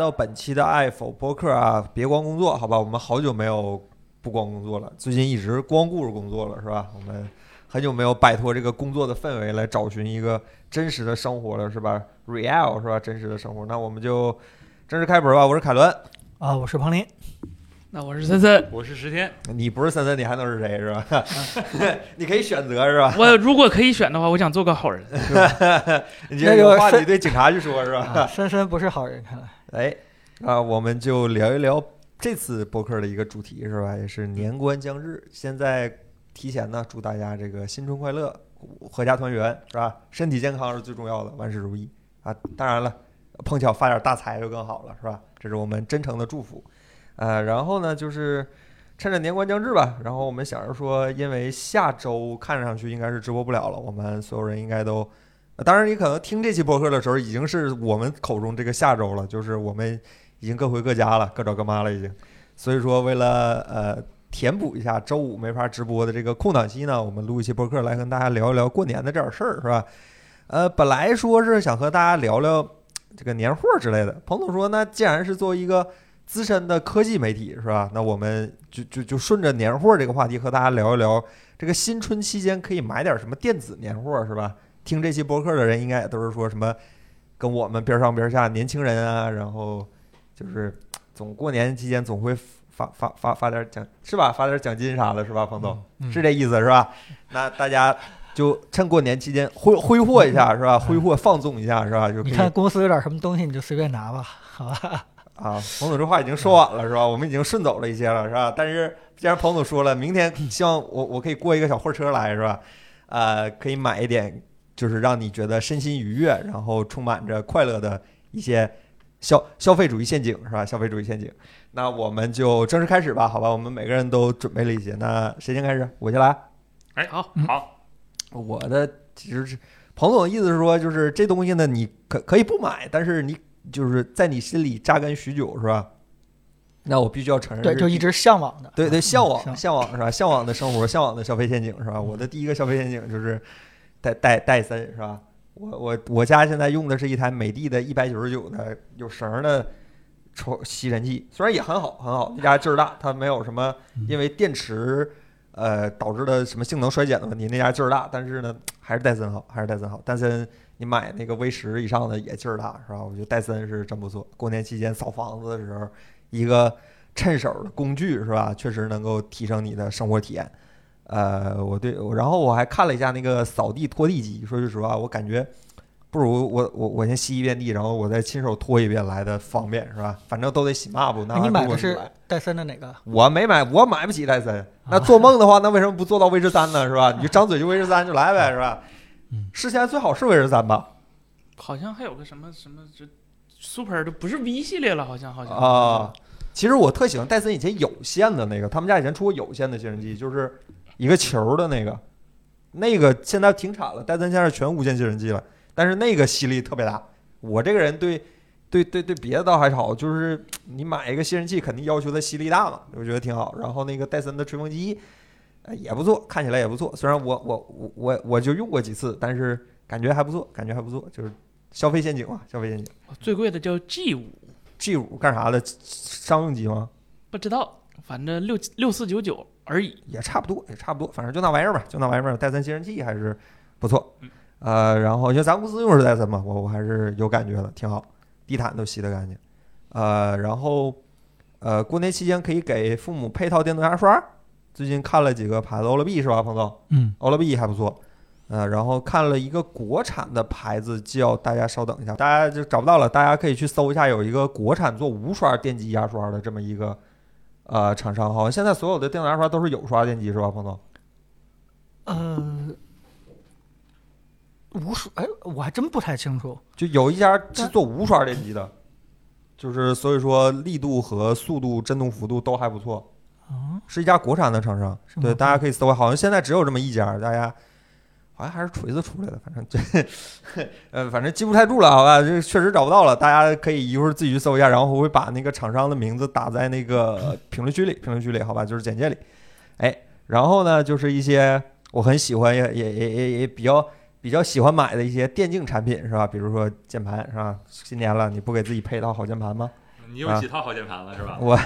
来到本期的爱否播客啊！别光工作，好吧，我们好久没有不光工作了，最近一直光顾着工作了，是吧？我们很久没有摆脱这个工作的氛围，来找寻一个真实的生活了，是吧？real 是吧？真实的生活，那我们就正式开播吧。我是凯伦，啊，我是庞林，那我是森森，我是石天，你不是森森，你还能是谁，是吧？你可以选择，是吧？我如果可以选的话，我想做个好人。你这个话你对警察去说，是吧？啊深深不是好人，看来。哎，啊，我们就聊一聊这次播客的一个主题，是吧？也是年关将至，现在提前呢，祝大家这个新春快乐，阖家团圆，是吧？身体健康是最重要的，万事如意啊！当然了，碰巧发点大财就更好了，是吧？这是我们真诚的祝福。呃，然后呢，就是趁着年关将至吧，然后我们想着说，因为下周看上去应该是直播不了了，我们所有人应该都。当然，你可能听这期播客的时候，已经是我们口中这个下周了，就是我们已经各回各家了，各找各妈了，已经。所以说，为了呃填补一下周五没法直播的这个空档期呢，我们录一期播客来跟大家聊一聊过年的这点事儿，是吧？呃，本来说是想和大家聊聊这个年货之类的。彭总说，那既然是作为一个资深的科技媒体，是吧？那我们就就就顺着年货这个话题和大家聊一聊，这个新春期间可以买点什么电子年货，是吧？听这期播客的人应该也都是说什么，跟我们边上边下年轻人啊，然后就是总过年期间总会发发发发点奖是吧？发点奖金啥的，是吧？彭总、嗯是这意思是吧？那大家就趁过年期间挥挥霍一下是吧？挥霍放纵一下是吧？就你看公司有点什么东西，你就随便拿吧，好吧？啊，彭总这话已经说完了是吧？我们已经顺走了一些了是吧？但是既然彭总说了，明天希望我我可以过一个小货车来是吧？呃，可以买一点，就是让你觉得身心愉悦，然后充满着快乐的一些消消费主义陷阱是吧？消费主义陷阱。那我们就正式开始吧，好吧？我们每个人都准备了一些，那谁先开始？我先来。哎，好，嗯好，我的其实是彭总的意思是说，就是这东西呢，你可可以不买，但是你就是在你心里扎根许久，是吧？那我必须要承认，对，就一直向往的。对对，向往向向往是吧？向往的生活，向往的消费陷阱是吧？我的第一个消费陷阱就是戴戴戴森是吧？我我我家现在用的是一台美的的一百九十九的有绳儿的抽吸尘器，虽然也很好很好，那家劲儿大，它没有什么因为电池呃导致的什么性能衰减的问题，那家劲儿大，但是呢还是戴森好，还是戴森好。戴森你买那个 V 十以上的也劲儿大是吧？我觉得戴森是真不错。过年期间扫房子的时候，一个趁手的工具是吧？确实能够提升你的生活体验。呃，我对，然后我还看了一下那个扫地拖地机，说句实话，我感觉不如我我我先吸一遍地，然后我再亲手拖一遍来的方便是吧？反正都得洗抹布，那哎你还买的是戴森的哪个？我没买，我买不起戴森。那做梦的话，那为什么不做到威士三呢？是吧？你就张嘴就威士三就来呗，是吧嗯？是现在最好是威士三吧？好像还有个什么什么这 Super 的不是 V 系列了，好像好像啊，其实我特喜欢戴森以前有线的那个，他们家以前出过有线的吸尘器，就是一个球的那个，那个现在停产了，戴森现在全无线吸尘器了，但是那个吸力特别大。我这个人对对对对别的倒还好，就是 你买一个吸尘器肯定要求它吸力大嘛，我觉得挺好。然后那个戴森的吹风机，呃也不错，看起来也不错。虽然我我我我我就用过几次，但是感觉还不错，感觉还不错，就是消费陷阱嘛，消费陷阱。最贵的叫 G 五，G 五干啥的？商用机吗？不知道，反正六六四九九而已。也差不多，也差不多，反正就那玩意儿吧，就那玩意儿。戴森吸尘器还是不错嗯，呃，然后因为咱公司用的是戴森嘛，我我还是有感觉的，挺好，地毯都吸得干净，呃，然后呃，过年期间可以给父母配套电动牙刷，最近看了几个牌子，欧乐 B 是吧，彭总？嗯，欧乐 B 还不错，呃，然后看了一个国产的牌子，叫大家稍等一下，大家就找不到了，大家可以去搜一下，有一个国产做无刷电机牙刷的这么一个呃厂商，好像现在所有的电动牙刷都是有刷电机是吧，彭总？呃，无刷哎，我还真不太清楚。就有一家是做无刷电机的，就是所以说力度和速度、震动幅度都还不错，啊，是一家国产的厂商，对，大家可以搜，好像现在只有这么一家，大家。好像还是锤子出来的，反正这，呃，反正记不太住了，好吧，这个确实找不到了，大家可以一会儿自己去搜一下，然后我会把那个厂商的名字打在那个 评论区里，评论区里，好吧，就是简介里，哎，然后呢，就是一些我很喜欢也也也也也比较比较喜欢买的一些电竞产品是吧？比如说键盘是吧？新年了，你不给自己配一套好键盘吗？你有几套好键盘了是吧？我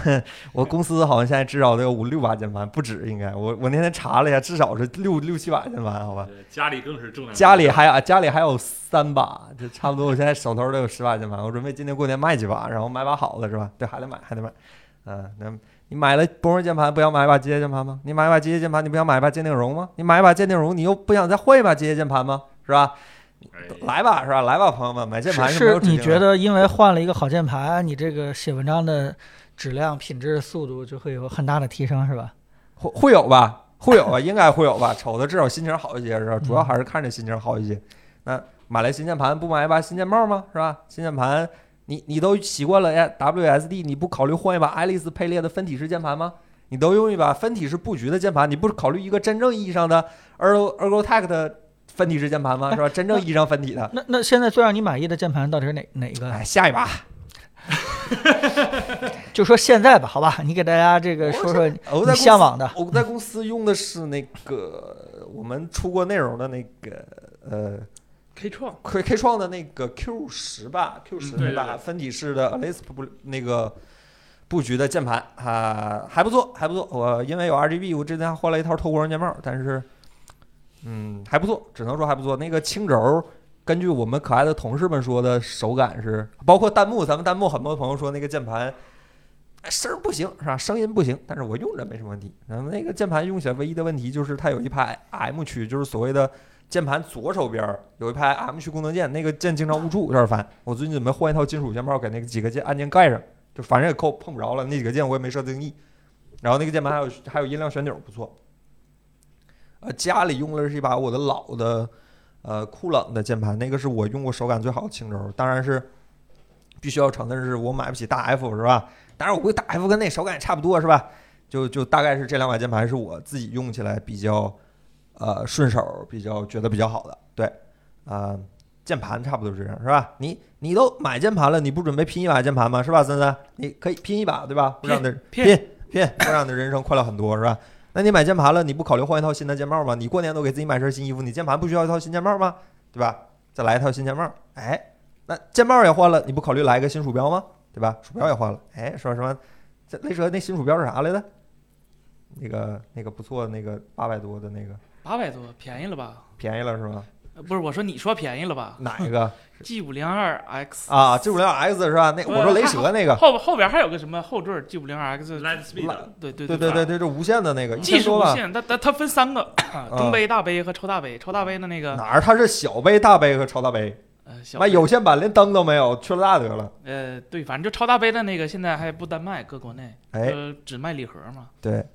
我公司好像现在至少得有五六把键盘，不止应该。我我那天查了一下，至少是六六七把键盘，好吧？家里更是重量。家里还啊家里还有三把，就差不多。我现在手头都有十把键盘，我准备今年过年卖几把，然后买把好的是吧？对，还得买，还得买。嗯，那你买了波纹键盘，不想买一把机械键盘吗？你买一把机械键盘，你不想买一把鉴定绒吗？你买一把鉴定绒，你又不想再换一把机械键盘吗？是吧？哎来吧，是吧？来吧，朋友们，买键盘是是你觉得因为换了一个好键盘，你这个写文章的质量、品质、速度就会有很大的提升，是吧？会会有吧？会有吧？应该会有吧？瞅着至少心情好一些是吧？主要还是看着心情好一些。那买了新键盘，不买一把新键帽吗？是吧？新键盘，你你都习惯了哎 WSD，你不考虑换一把爱丽丝配列的分体式键盘吗？你都用一把分体式布局的键盘，你不考虑一个真正意义上的 Ergo ErgoTech 的分体式键盘吗？是吧？真正意义上分体的。那那现在最让你满意的键盘到底是哪哪一个呀？哎，下一把，就说现在吧，好吧，你给大家这个说说你向往的。我在公司用的是那个我们出过内容的那个呃 K 创 K K 创的那个 Q 十吧，Q 十嗯对对吧，对分体式的 Alisp 布那个布局的键盘啊，还不错，还不错。我因为有 RGB，我之前还换了一套透光键帽，但是嗯还不错，只能说还不错。那个青轴，根据我们可爱的同事们说的手感是，包括弹幕，咱们弹幕很多朋友说那个键盘。声儿不行是吧？声音不行，但是我用着没什么问题。然后那个键盘用起来唯一的问题就是它有一排 M 区，就是所谓的键盘左手边有一排 M 区功能键，那个键经常误触，有点烦。我最近准备换一套金属键帽，给那个几个键按键盖上，就反正也扣碰不着了。那几个键我也没设定义。然后那个键盘还有还有音量旋钮不错。呃，家里用的是一把我的老的呃酷冷的键盘，那个是我用过手感最好的青轴，当然是必须要承认是我买不起大 F 是吧？当然我估计大 F 跟那手感也差不多是吧？就就大概是这两把键盘是我自己用起来比较呃顺手，比较觉得比较好的。对，啊、键盘差不多是这样是吧？你你都买键盘了，你不准备拼一把键盘吗？是吧，森森？你可以拼一把对吧？会让你的拼拼让你的人生快乐很多是吧？那你买键盘了，你不考虑换一套新的键帽吗？你过年都给自己买身新衣服，你键盘不需要一套新键帽吗？对吧？再来一套新键帽，哎，那键帽也换了，你不考虑来一个新鼠标吗？对吧？鼠标也换了，哎，说什么？这雷蛇那新鼠标是啥来着？那个那个不错，那个八百多的那个八百多，便宜了吧？便宜了是吗？呃不是，我说你说便宜了吧哪一个？G 五零二 X 啊？G 五零 X 是吧？那我说雷蛇那个，后后边还有个什么后缀 G 五零 X，Light Speed，对对对对对对，这无线的那个，一技。术无线，它它它分三个，中杯、大杯和超大杯。超大杯的那个哪儿？它是小杯、大杯和超大杯，呃小杯妈有线版连灯都没有，去了大得了。呃对，反正就超大杯的那个现在还不单卖，搁国内哎，呃只卖礼盒嘛。对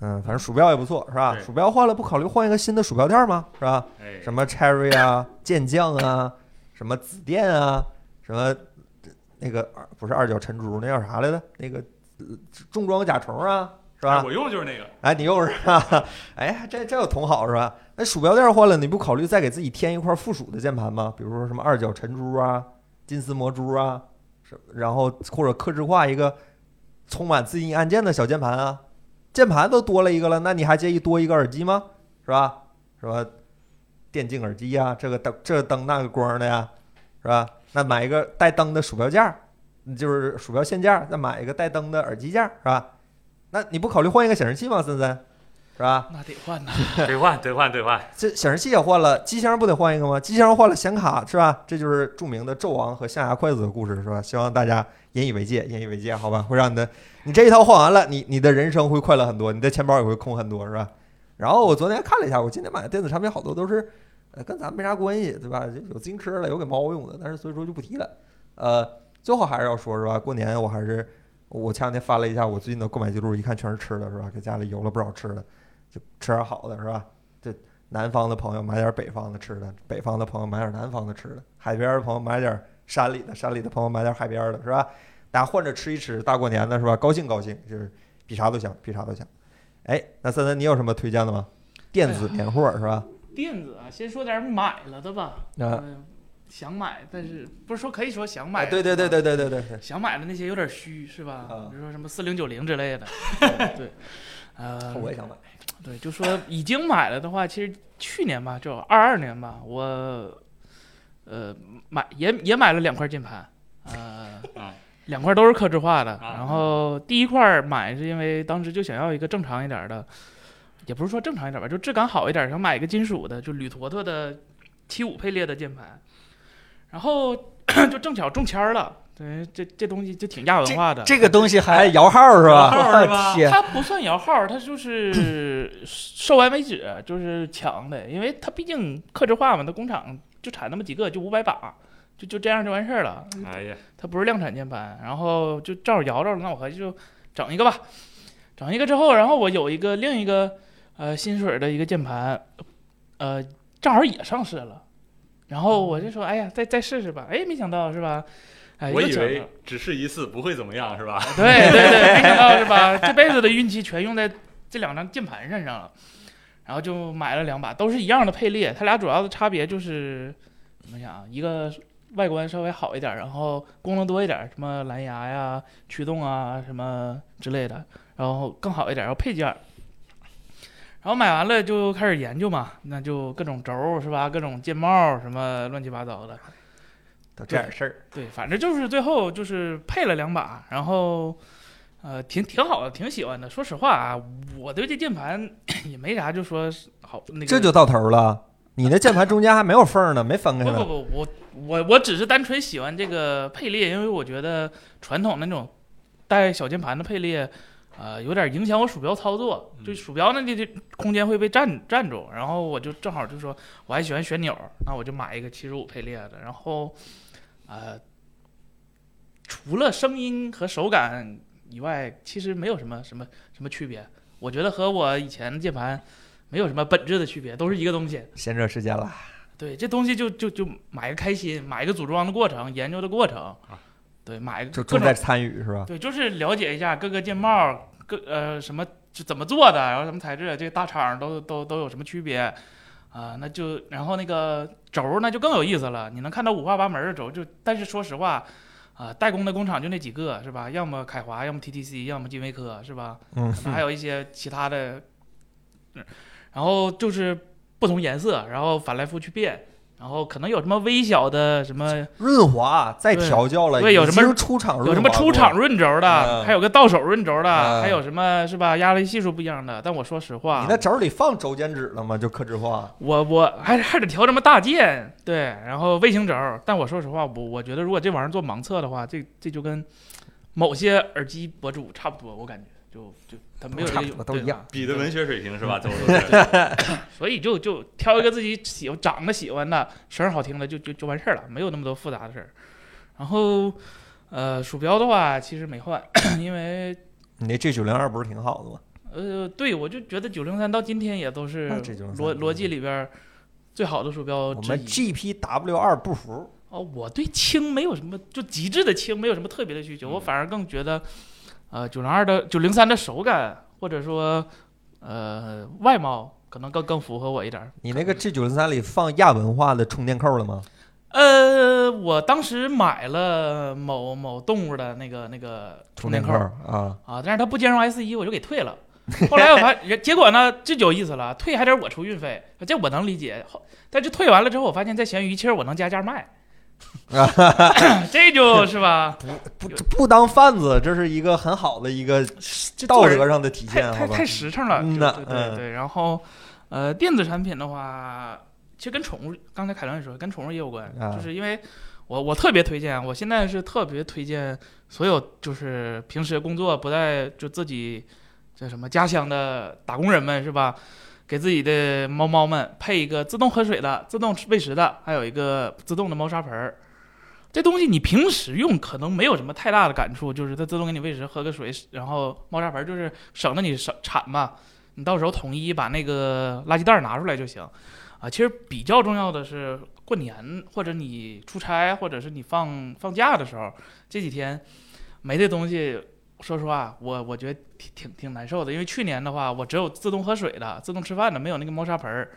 嗯，嗯，反正鼠标也不错，是吧？鼠标换了，不考虑换一个新的鼠标垫吗？是吧？哎，什么 Cherry 啊、健将啊、什么紫电啊、什么那个二不是二角沉珠，那叫啥来着？那个呃重装甲虫啊，是吧？哎我用的就是那个，哎，你用是吧？哎，这这有同好是吧？那鼠标垫换了，你不考虑再给自己添一块附属的键盘吗？比如说什么二角沉珠啊、金丝魔珠啊，是然后或者克制化一个充满自定义按键的小键盘啊，键盘都多了一个了，那你还介意多一个耳机吗？是吧？是吧？电竞耳机呀、这个灯这个灯那个光的呀，是吧？那买一个带灯的鼠标架，就是鼠标线架，再买一个带灯的耳机架，是吧？那你不考虑换一个显示器吗，森森？是吧？那得换呐，兑换兑换兑换，这显示器也换了，机箱不得换一个吗？机箱换了显卡是吧？这就是著名的纣王和象牙筷子的故事是吧？希望大家引以为戒，引以为戒，好吧？会让你的你这一套换完了，你你的人生会快乐很多，你的钱包也会空很多是吧？然后我昨天看了一下，我今天买的电子产品好多都是，呃，跟咱们没啥关系，对吧？有自行车了，有给猫用的，但是所以说就不提了。呃，最后还是要说，是吧？过年我还是我前两天翻了一下我最近的购买记录，一看全是吃的，是吧？给家里邮了不少吃的，就吃点好的，是吧？这南方的朋友买点北方的吃的，北方的朋友买点南方的吃的，海边的朋友买点山里的山里的朋友买点海边的是吧？大家换着吃一吃大过年的是吧？高兴高兴就是比啥都强比啥都强哎那森森你有什么推荐的吗？电子年货是吧？电子啊先说点买了的吧。嗯想买但是不是说可以说想买对对对对对对对。想买的那些有点虚是吧？比如说什么四零九零之类的。对。啊我也想买。对就说已经买了的话其实去年吧就二二年吧我呃买也也买了两块键盘，呃啊，两块都是刻制化的。啊然后第一块买是因为当时就想要一个正常一点的，也不是说正常一点吧，就质感好一点，想买一个金属的，就铝坨坨的七五配列的键盘。然后就正巧中签儿了，对，这这东西就挺亚文化的。这个东西还还摇号是吧？摇号是吧，它不算摇号，它就是售完为止，就是抢的，因为它毕竟刻制化嘛，它工厂就产那么几个，就五百把，就就这样就完事儿了。哎呀，它不是量产键盘，然后就正好摇着了，那我合计就整一个吧。整一个之后，然后我有一个另一个呃新水的一个键盘，呃正好也上市了，然后我就说，哎呀，再再试试吧。哎，没想到是吧？哎，我以为只试一次不会怎么样是吧？对对对，没想到是吧？这辈子的运气全用在这两张键盘身上了，然后就买了两把，都是一样的配列，它俩主要的差别就是怎么讲啊？一个外观稍微好一点，然后功能多一点，什么蓝牙呀、驱动啊什么之类的，然后更好一点，然后配件儿。然后买完了就开始研究嘛，那就各种轴是吧？各种键帽什么乱七八糟的，都这点事儿。对，反正就是最后就是配了两把，然后呃挺挺好的，挺喜欢的。说实话啊，我对这键盘 也没啥，就说好那个。这就到头了。你那键盘中间还没有缝呢，没分开呢。不不不，我我我只是单纯喜欢这个配列，因为我觉得传统那种带小键盘的配列，呃，有点影响我鼠标操作，就嗯鼠标那这空间会被占占住。然后我就正好就说我还喜欢旋钮，那我就买一个七十五配列的。然后，呃，除了声音和手感以外，其实没有什么什么什么区别。我觉得和我以前的键盘没有什么本质的区别，都是一个东西。闲着时间了，对，这东西就就就买个开心，买一个组装的过程，研究的过程，对，买个就重在参与是吧？对，就是了解一下各个键帽，各呃什么就怎么做的，然后什么材质，这个大厂都都都有什么区别啊、那就然后那个轴那就更有意思了，你能看到五花八门的轴，就但是说实话。啊，代工的工厂就那几个是吧？要么凯华，要么 TTC，要么金威科是吧？嗯，可能还有一些其他的，嗯，然后就是不同颜色，然后反来覆去变，然后可能有什么微小的什么，润滑再调教了，对有什么出厂有什么出厂润轴的，嗯还有个到手润轴的，嗯还有什么是吧？压力系数不一样的。但我说实话，你那轴里放轴间纸了吗？就刻制化。我我还还得调什么大件，对，然后卫星轴。但我说实话，我我觉得如果这玩意儿做盲测的话，这这就跟某些耳机博主差不多，我感觉就就他没有这差个对不多都一样比的文学水平是吧？嗯都都是。所以就就挑一个自己喜欢、长得喜欢的、声儿好听的，就就就完事儿了，没有那么多复杂的事儿。然后，呃，鼠标的话其实没换，因为你那 G 九零二不是挺好的吗？呃，对我就觉得九零三到今天也都是那这903逻逻辑里边儿最好的鼠标我们。GPW 二不服，哦，我对轻没有什么，就极致的轻没有什么特别的需求，我嗯反而更觉得，呃，九零二的九零三的手感或者说呃外貌可能更更符合我一点儿。你那个 G 九零三里放亚文化的充电扣了吗？呃，我当时买了某某动物的那个那个充电扣扣啊，啊，但是它不兼容 S 一，我就给退了。后来我发现，结果呢，这就有意思了，退还得我出运费，这我能理解。后但是退完了之后，我发现，在闲鱼其实我能加价卖，这就是吧？不不不当贩子，这是一个很好的一个道德上的体现，太太太？实诚了，对对对。然后，呃，电子产品的话，其实跟宠物，刚才凯伦也说，跟宠物也有关，啊就是因为我我特别推荐，我现在是特别推荐所有就是平时工作不在就自己叫什么家乡的打工人们是吧？给自己的猫猫们配一个自动喝水的、自动喂食的，还有一个自动的猫砂盆儿。这东西你平时用可能没有什么太大的感触，就是它自动给你喂食、喝个水，然后猫砂盆儿就是省得你省铲嘛，你到时候统一把那个垃圾袋拿出来就行。啊，其实比较重要的是过年或者你出差或者是你放放假的时候，这几天没这东西，说实话，我我觉得挺挺挺难受的。因为去年的话，我只有自动喝水的、自动吃饭的，没有那个猫砂盆儿。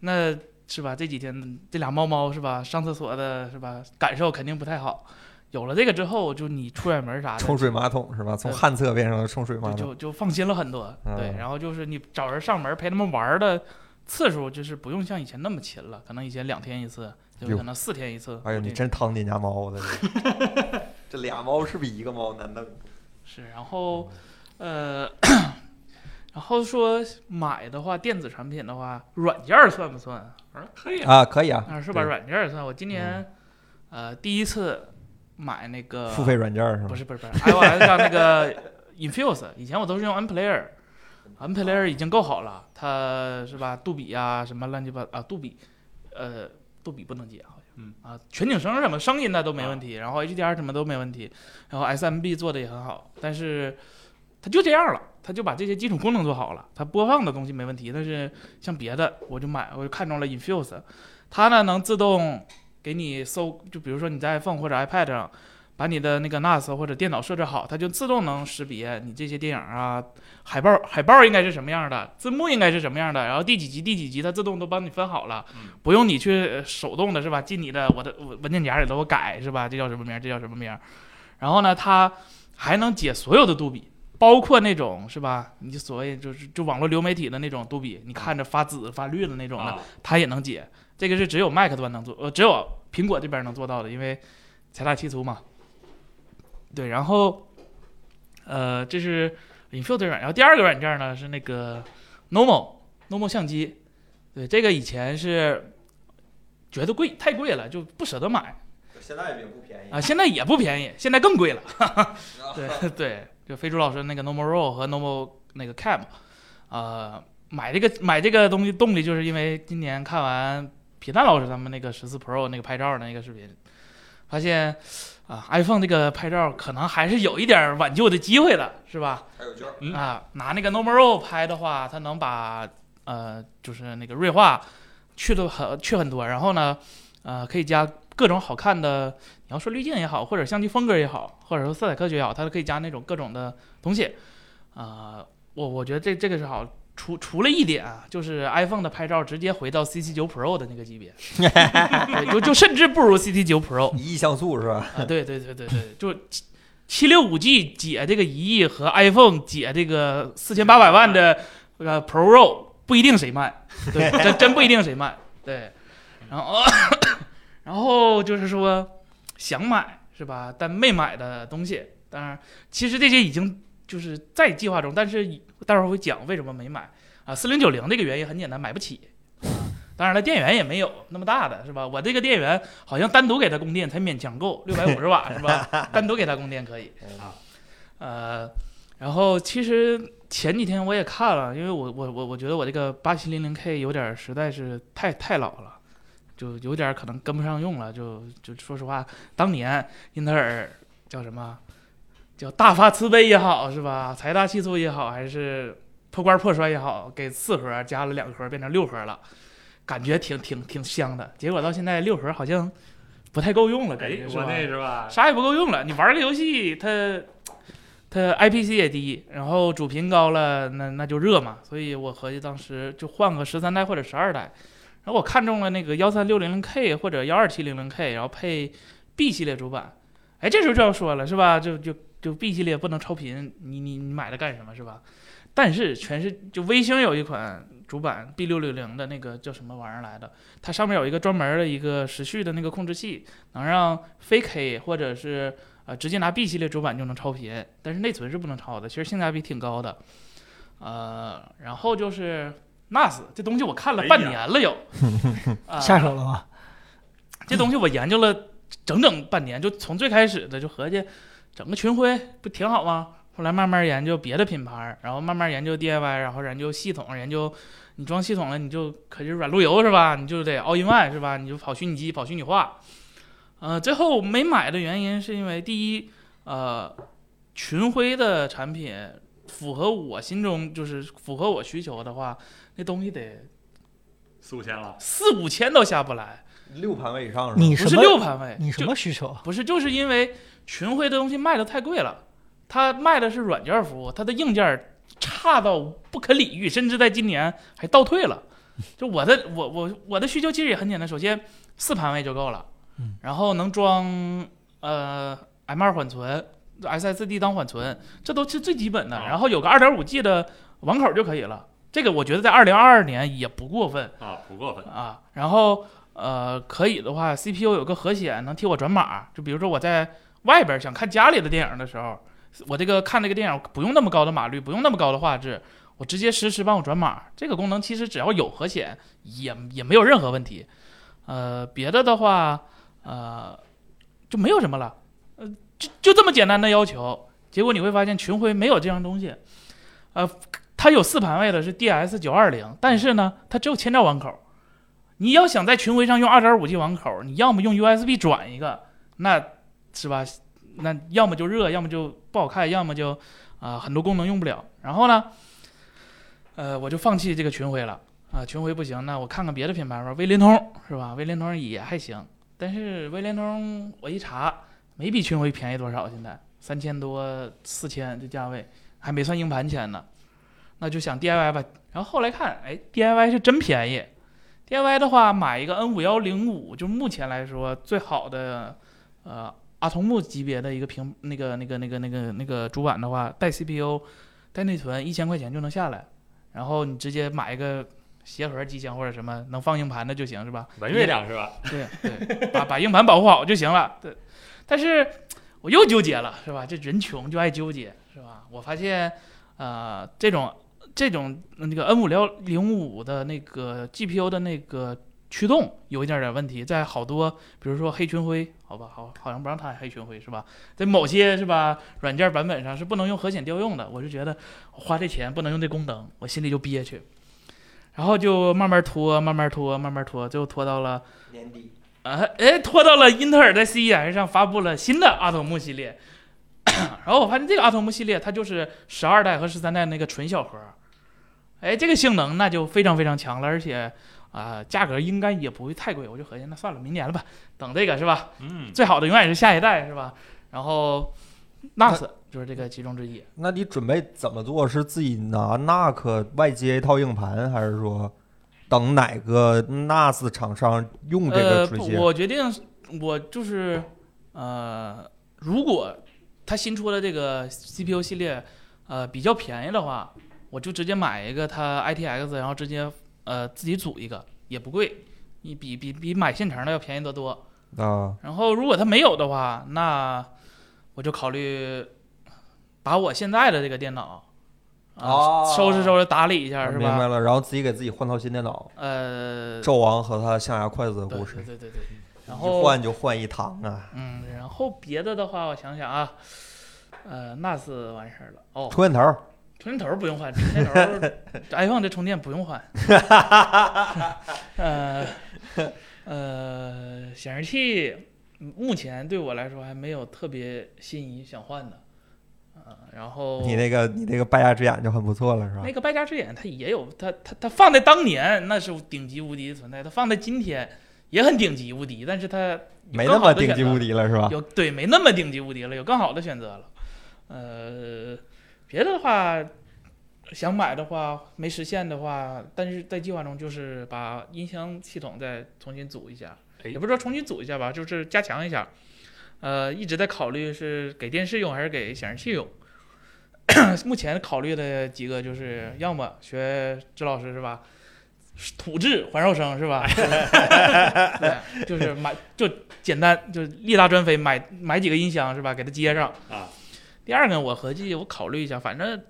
那是吧？这几天这俩猫猫是吧？上厕所的是吧？感受肯定不太好。有了这个之后，就你出远门啥的，冲水马桶是吧？从旱厕变成了冲水马桶。就就放心了很多。对，嗯然后就是你找人上门陪他们玩的次数，就是不用像以前那么勤了，可能以前两天一次，就哟可能四天一次。哎呦，你真疼你家猫的，这俩猫是比一个猫难弄。是，然后呃，然后说买的话，电子产品的话，软件儿算不算？可以啊，啊，可以啊，啊，是吧？对软件儿算。我今年呃第一次买那个付费软件是吧？不是不是不是 iOS 上那个 Infuse，以前我都是用 NPlayer，NPlayer 已经够好了，它是吧？杜比呀、什么乱七八啊，杜比，呃，杜比不能接好像，嗯啊，全景声什么声音那都没问题，然后 HDR 什么都没问题，然后 SMB 做的也很好，但是它就这样了，它就把这些基础功能做好了，它播放的东西没问题，但是像别的我就买我就看中了 Infuse，它呢能自动给你搜，就比如说你在 iPhone 或者 iPad 上。把你的那个 NAS 或者电脑设置好，它就自动能识别你这些电影啊，海报海报应该是什么样的，字幕应该是什么样的，然后第几集第几集它自动都帮你分好了，嗯不用你去呃手动的是吧？进你的我的文文件夹里头我改是吧？这叫什么名？这叫什么名？然后呢，它还能解所有的杜比。包括那种是吧？你所谓就是就网络流媒体的那种杜比，你看着发紫发绿的那种的，啊它也能解。这个是只有 Mac 端能做，呃，只有苹果这边能做到的，因为财大气粗嘛。对，然后，呃，这是 Infuse 软，然后第二个软件呢是那个 Normal Normal 相机，对，这个以前是觉得贵，太贵了，就不舍得买现在也不便宜啊，现在也不便宜，现在更贵了。对 对，就飞猪老师那个 Normal Roll 和 Normal 那个 Cam，呃，买这个买这个东西动力就是因为今年看完皮蛋老师他们那个十四 Pro 那个拍照的那个视频，发现啊，iPhone 这个拍照可能还是有一点挽救的机会的，是吧？还有券儿嗯啊，拿那个 Normal Roll 拍的话，它能把呃，就是那个锐化去的很去很多，然后呢，呃，可以加各种好看的，你要说滤镜也好，或者相机风格也好，或者说色彩科学也好，它都可以加那种各种的东西。啊、我我觉得这这个是好。除除了一点啊，就是 iPhone 的拍照直接回到 CC 九 Pro 的那个级别，就就甚至不如 CC 九 Pro。一亿像素是吧？啊，对对对对对，就七七六五 G 解这个一亿和 iPhone 解这个四千八百万的呃 Pro 不一定谁卖，对，真真不一定谁卖，对，然后然后就是说想买是吧？但没买的东西，当然其实这些已经就是在计划中，但是待会儿会讲为什么没买啊。四零九零这个原因很简单，买不起。啊当然了，电源也没有那么大的，是吧？我这个电源好像单独给它供电才勉强够，六百五十瓦是吧？单独给它供电可以。啊，呃，然后其实前几天我也看了，因为我我我我觉得我这个八七零零 K 有点儿实在是太太老了，就有点儿可能跟不上用了。就就说实话，当年英特尔叫什么？叫大发慈悲也好，是吧？财大气粗也好，还是破罐破摔也好，给四核加了两核变成六核了，感觉挺挺挺香的。结果到现在六核好像不太够用了，感哎觉，是我吧？那是吧？啥也不够用了。你玩个游戏，它它 IPC 也低，然后主频高了，那那就热嘛。所以我合计当时就换个十三代或者十二代。然后我看中了那个幺三六零零 K 或者幺二七零零 K，然后配 B 系列主板。哎，这时候就要说了，是吧？就就就 B 系列不能超频，你你你买它干什么，是吧？但是全是就微星有一款主板 B 六六零的那个叫什么玩意儿来的，它上面有一个专门的一个时序的那个控制器，能让非 K 或者是呃直接拿 B 系列主板就能超频，但是内存是不能超的，其实性价比挺高的。呃，然后就是 NAS 这东西我看了半年了有，啊下手了吗？这东西我研究了整整半年，就从最开始的就合计整个群晖不挺好吗？后来慢慢研究别的品牌，然后慢慢研究 DIY，然后研究系统，研究你装系统了，你就可是软路由是吧？你就得 all in one 是吧？你就跑虚拟机，跑虚拟化。呃，最后没买的原因是因为第一，呃，群晖的产品符合我心中就是符合我需求的话，那东西得四五千了，四五千都下不来，六盘位以上是吧？不是你什么六盘位，你什么需求？不是，就是因为群晖的东西卖的太贵了，它卖的是软件服务，它的硬件差到不可理喻，甚至在今年还倒退了。就我的我我我的需求其实也很简单，首先四盘位就够了，嗯然后能装呃 M 二缓存、SSD 当缓存，这都是最基本的。啊然后有个 2.5G 的网口就可以了，这个我觉得在2022年也不过分啊，不过分。啊。然后呃，可以的话，CPU 有个核显能替我转码，就比如说我在外边想看家里的电影的时候，我这个看这个电影不用那么高的码率，不用那么高的画质，我直接实时帮我转码。这个功能其实只要有核显，也也没有任何问题。呃，别的的话，呃，就没有什么了。呃，就就这么简单的要求，结果你会发现群晖没有这样东西。呃，它有四盘位的是 DS 九二零，但是呢，它只有千兆网口。你要想在群晖上用二点五 G 网口，你要么用 USB 转一个，那是吧？那要么就热，要么就不好看，要么就啊、很多功能用不了。然后呢，呃，我就放弃这个群晖了啊，群晖不行，那我看看别的品牌吧，威联通是吧？威联通也还行，但是威联通我一查，没比群晖便宜多少，现在三千多、四千这价位，还没算硬盘钱呢。那就想 DIY 吧，然后后来看，哎，DIY 是真便宜。DIY 的话，买一个 N 五幺零五，就目前来说最好的，呃，阿童木级别的一个屏那个那个那个那个那个主板的话，带 CPU，带内存，一千块钱就能下来。然后你直接买一个鞋盒机箱或者什么能放硬盘的就行，是吧？文月亮是吧？对对，把把硬盘保护好就行了。对，但是我又纠结了，是吧？这人穷就爱纠结，是吧？我发现，呃，这种这种那个 N 五幺零五的那个 GPU 的那个驱动有一点点问题，在好多比如说黑群晖，好吧，好好像不让它黑群晖是吧？在某些是吧软件版本上是不能用核显调用的，我就觉得花这钱不能用这功能，我心里就憋屈。然后就慢慢拖，慢慢拖，慢慢拖，最后拖到了年底啊，哎，拖到了英特尔在 CES 上发布了新的阿童木系列，然后我发现这个阿童木系列它就是十二代和十三代那个纯小核，哎，这个性能那就非常非常强了，而且啊、价格应该也不会太贵，我就合计那算了，明年了吧，等这个是吧？嗯，最好的永远是下一代是吧？然后 NAS 就是这个其中之一，那你准备怎么做？是自己拿 NAC 外接一套硬盘，还是说等哪个 NAS 厂商用这个直接？我决定我就是呃，如果它新出的这个 CPU 系列呃比较便宜的话，我就直接买一个它 ITX，然后直接呃自己组一个，也不贵，你比比比买现成的要便宜得多。啊，然后如果它没有的话，那我就考虑把我现在的这个电脑啊、哦收拾收拾打理一下，是吧？明白了，然后自己给自己换套新电脑。呃，纣王和他象牙筷子的故事，对对对对。然一后换就换一堂啊！嗯，然后别的的话，我想想啊，呃，NAS 完事儿了。哦，充电头儿，充电头不用换，充电头 iPhone 的充电不用换。呃呃，显示器目前对我来说还没有特别心仪想换的。呃，然后你那个你那个败家之眼就很不错了，是吧那？个败家之眼，它也有它它它放在当年那是顶级无敌的存在，它放在今天也很顶级无敌，但是它没那么顶级无敌了，是吧？有对没那么顶级无敌了，有更好的选择了。呃，别的话想买的话没实现的话，但是在计划中就是把音箱系统再重新组一下，哎也不是说重新组一下吧，就是加强一下。呃，一直在考虑是给电视用还是给显示器用。目前考虑的几个就是，要么学支老师是吧，土质环绕声是吧？对，就是买就简单，就力大专飞，买买几个音箱是吧？给它接上。啊。第二个，我合计我考虑一下，反正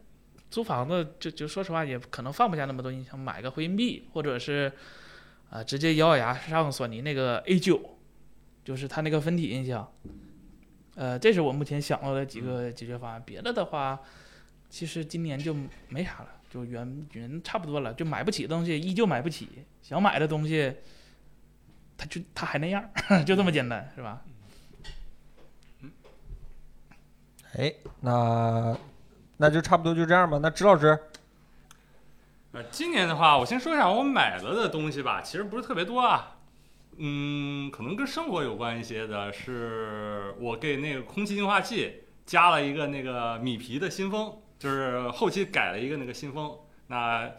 租房子就就说实话，也可能放不下那么多音箱，买个回音壁，或者是啊、直接咬咬牙上索尼那个 A 九，就是它那个分体音箱。呃，这是我目前想到的几个解决方案。别的的话，其实今年就没啥了，就原原差不多了，就买不起的东西依旧买不起，想买的东西，它就它还那样，就这么简单，是吧？哎，那那就差不多就这样吧。那支老师，呃，今年的话，我先说一下我买了的东西吧，其实不是特别多啊。嗯，可能跟生活有关一些的是，我给那个空气净化器加了一个那个米皮的新风，就是后期改了一个那个新风。那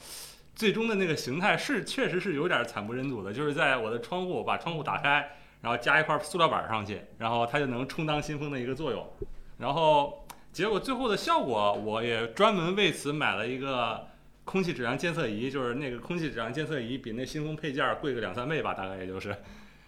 最终的那个形态是确实是有点惨不忍睹的，就是在我的窗户把窗户打开，然后加一块塑料板上去，然后它就能充当新风的一个作用。然后结果最后的效果，我也专门为此买了一个空气质量监测仪，就是那个空气质量监测仪比那新风配件儿贵个两三倍吧，大概也就是，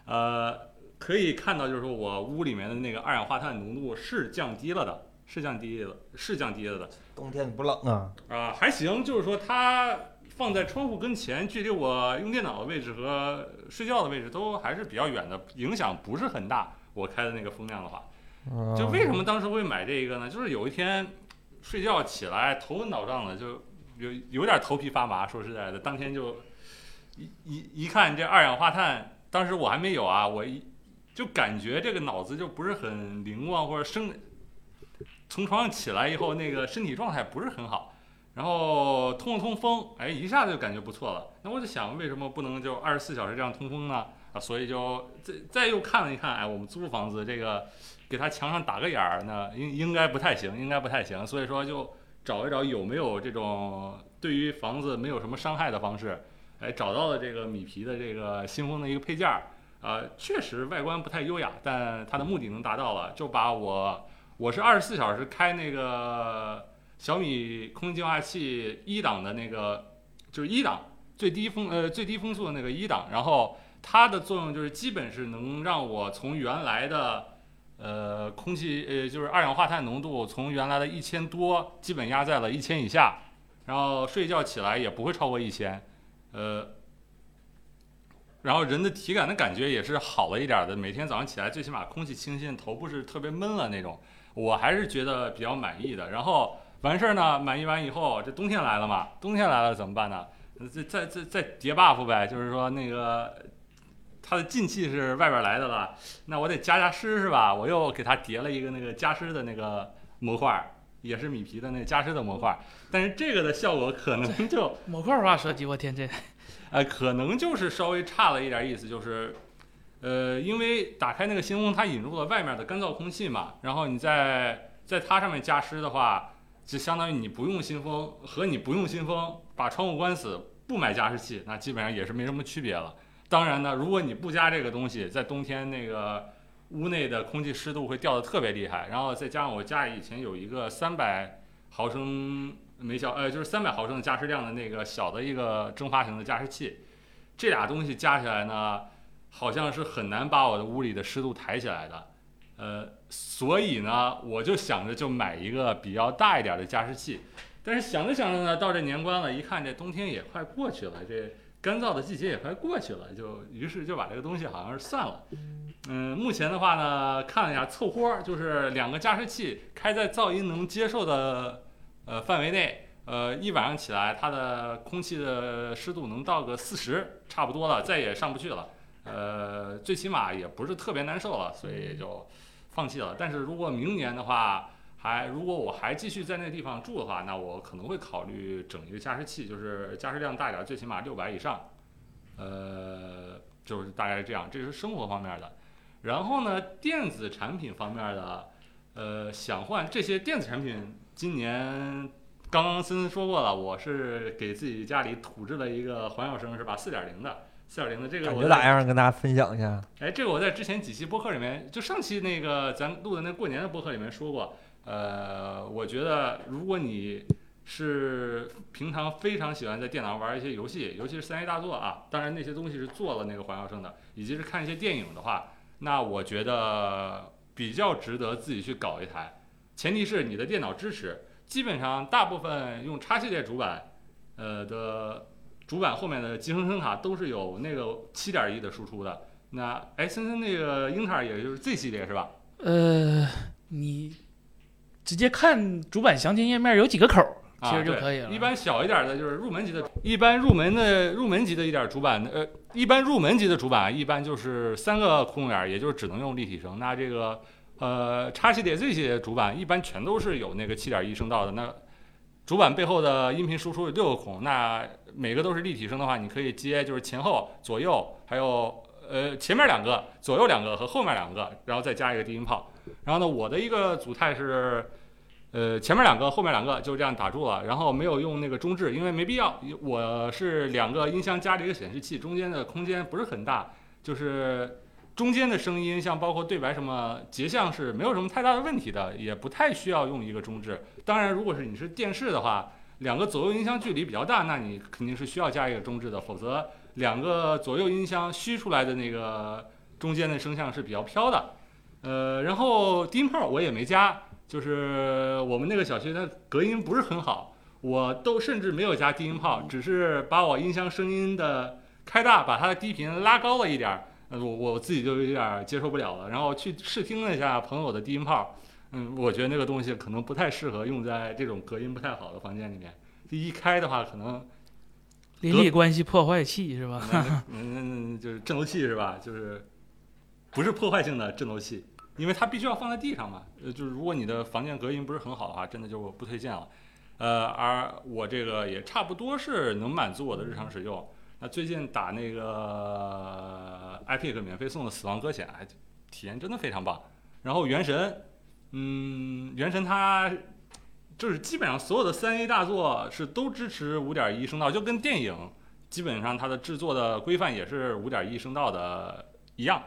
呃，可以看到就是说我屋里面的那个二氧化碳浓度是降低了的，是降低了，是降低了的。冬天不冷啊？啊、还行，就是说它放在窗户跟前，距离我用电脑的位置和睡觉的位置都还是比较远的，影响不是很大。我开的那个风量的话，就为什么当时会买这个呢？就是有一天睡觉起来头昏脑胀的，就有有点头皮发麻。说实在的，当天就一一一看这二氧化碳，当时我还没有啊，我一就感觉这个脑子就不是很灵光，或者生从床上起来以后，那个身体状态不是很好。然后通了通风，哎，一下子就感觉不错了。那我就想，为什么不能就二十四小时这样通风呢？啊，所以就再再又看了一看，哎，我们租房子这个给它墙上打个眼儿，那应应该不太行，应该不太行。所以说就找一找有没有这种对于房子没有什么伤害的方式。哎，找到了这个米皮的这个新风的一个配件儿，啊，确实外观不太优雅，但它的目的能达到了，就把我我是二十四小时开那个小米空气净化器一档的那个，就是一档最低风呃最低风速的那个一档，然后它的作用就是基本是能让我从原来的呃空气呃就是二氧化碳浓度从原来的一千多基本压在了一千以下，然后睡觉起来也不会超过一千，呃。然后人的体感的感觉也是好了一点的，每天早上起来最起码空气清新，头不是特别闷了那种，我还是觉得比较满意的。然后完事儿呢，满意完以后，这冬天来了嘛，冬天来了怎么办呢？再再再再叠 buff 呗，就是说那个它的进气是外边来的了，那我得加加湿是吧？我又给它叠了一个那个加湿的那个模块儿，也是米皮的那个加湿的模块儿，但是这个的效果可能就模块化设计，我天这 呃，可能就是稍微差了一点意思，就是，呃，因为打开那个新风，它引入了外面的干燥空气嘛，然后你在在它上面加湿的话，就相当于你不用新风和你不用新风，把窗户关死，不买加湿器，那基本上也是没什么区别了。当然呢，如果你不加这个东西，在冬天那个屋内的空气湿度会掉的特别厉害，然后再加上我家以前有一个三百毫升每小呃，就是三百毫升的加湿量的那个小的一个蒸发型的加湿器，这俩东西加起来呢，好像是很难把我的屋里的湿度抬起来的。呃，所以呢，我就想着就买一个比较大一点的加湿器。但是想着想着呢，到这年关了，一看这冬天也快过去了，这干燥的季节也快过去了，就于是就把这个东西好像是算了。嗯，目前的话呢，看了一下凑合，就是两个加湿器开在噪音能接受的呃范围内，呃一晚上起来，它的空气的湿度能到个四十，差不多了，再也上不去了。呃，最起码也不是特别难受了，所以就放弃了。但是如果明年的话，还如果我还继续在那个地方住的话，那我可能会考虑整一个加湿器，就是加湿量大一点，最起码六百以上。呃，就是大概是这样，这是生活方面的。然后呢，电子产品方面的，呃，想换这些电子产品，今年刚刚森森说过了，我是给自己家里土制了一个环绕声，是吧？四点零的，四点零的这个我觉咋样？跟大家分享一下。哎，这个我在之前几期播客里面，就上期那个咱录的那过年的播客里面说过。呃，我觉得如果你是平常非常喜欢在电脑上玩一些游戏，尤其是三 A 大作啊，当然那些东西是做了那个环绕声的，以及是看一些电影的话，那我觉得比较值得自己去搞一台。前提是你的电脑支持，基本上大部分用叉系列主板，呃的主板后面的集成声卡都是有那个七点一的输出的。那哎，森森那个英特尔也就是 Z 系列是吧？呃，你直接看主板详情页面有几个口儿，啊，其实就可以了。一般小一点的就是入门级的，一般入门的入门级的一点主板，呃，一般入门级的主板一般就是三个窟窿眼儿，也就是只能用立体声。那这个呃叉系列、Z 系列主板一般全都是有那个七点一声道的。那主板背后的音频输出有六个孔，那每个都是立体声的话，你可以接就是前后、左右，还有呃前面两个、左右两个和后面两个，然后再加一个低音炮。然后呢，我的一个组态是。呃，前面两个，后面两个就这样打住了，然后没有用那个中置，因为没必要。我是两个音箱加了一个显示器，中间的空间不是很大，就是中间的声音，像包括对白什么结像是没有什么太大的问题的，也不太需要用一个中置。当然，如果是你是电视的话，两个左右音箱距离比较大，那你肯定是需要加一个中置的，否则两个左右音箱虚出来的那个中间的声像是比较飘的。呃，然后低音炮我也没加。就是我们那个小区它隔音不是很好，我都甚至没有加低音炮，只是把我音箱声音的开大，把它的低频拉高了一点儿，呃，我我自己就有点接受不了了。然后去试听了一下朋友的低音炮，嗯，我觉得那个东西可能不太适合用在这种隔音不太好的房间里面。一开的话，可能邻里关系破坏器是吧？嗯嗯，就是震楼器是吧？就是不是破坏性的震楼器。因为它必须要放在地上嘛，呃，就是如果你的房间隔音不是很好的话，真的就不推荐了。呃，而我这个也差不多是能满足我的日常使用。那最近打那个 Epic 免费送的《死亡搁浅》，还，体验真的非常棒。然后《原神》，嗯，《原神》它就是基本上所有的三 A 大作是都支持五点一声道，就跟电影基本上它的制作的规范也是五点一声道的一样。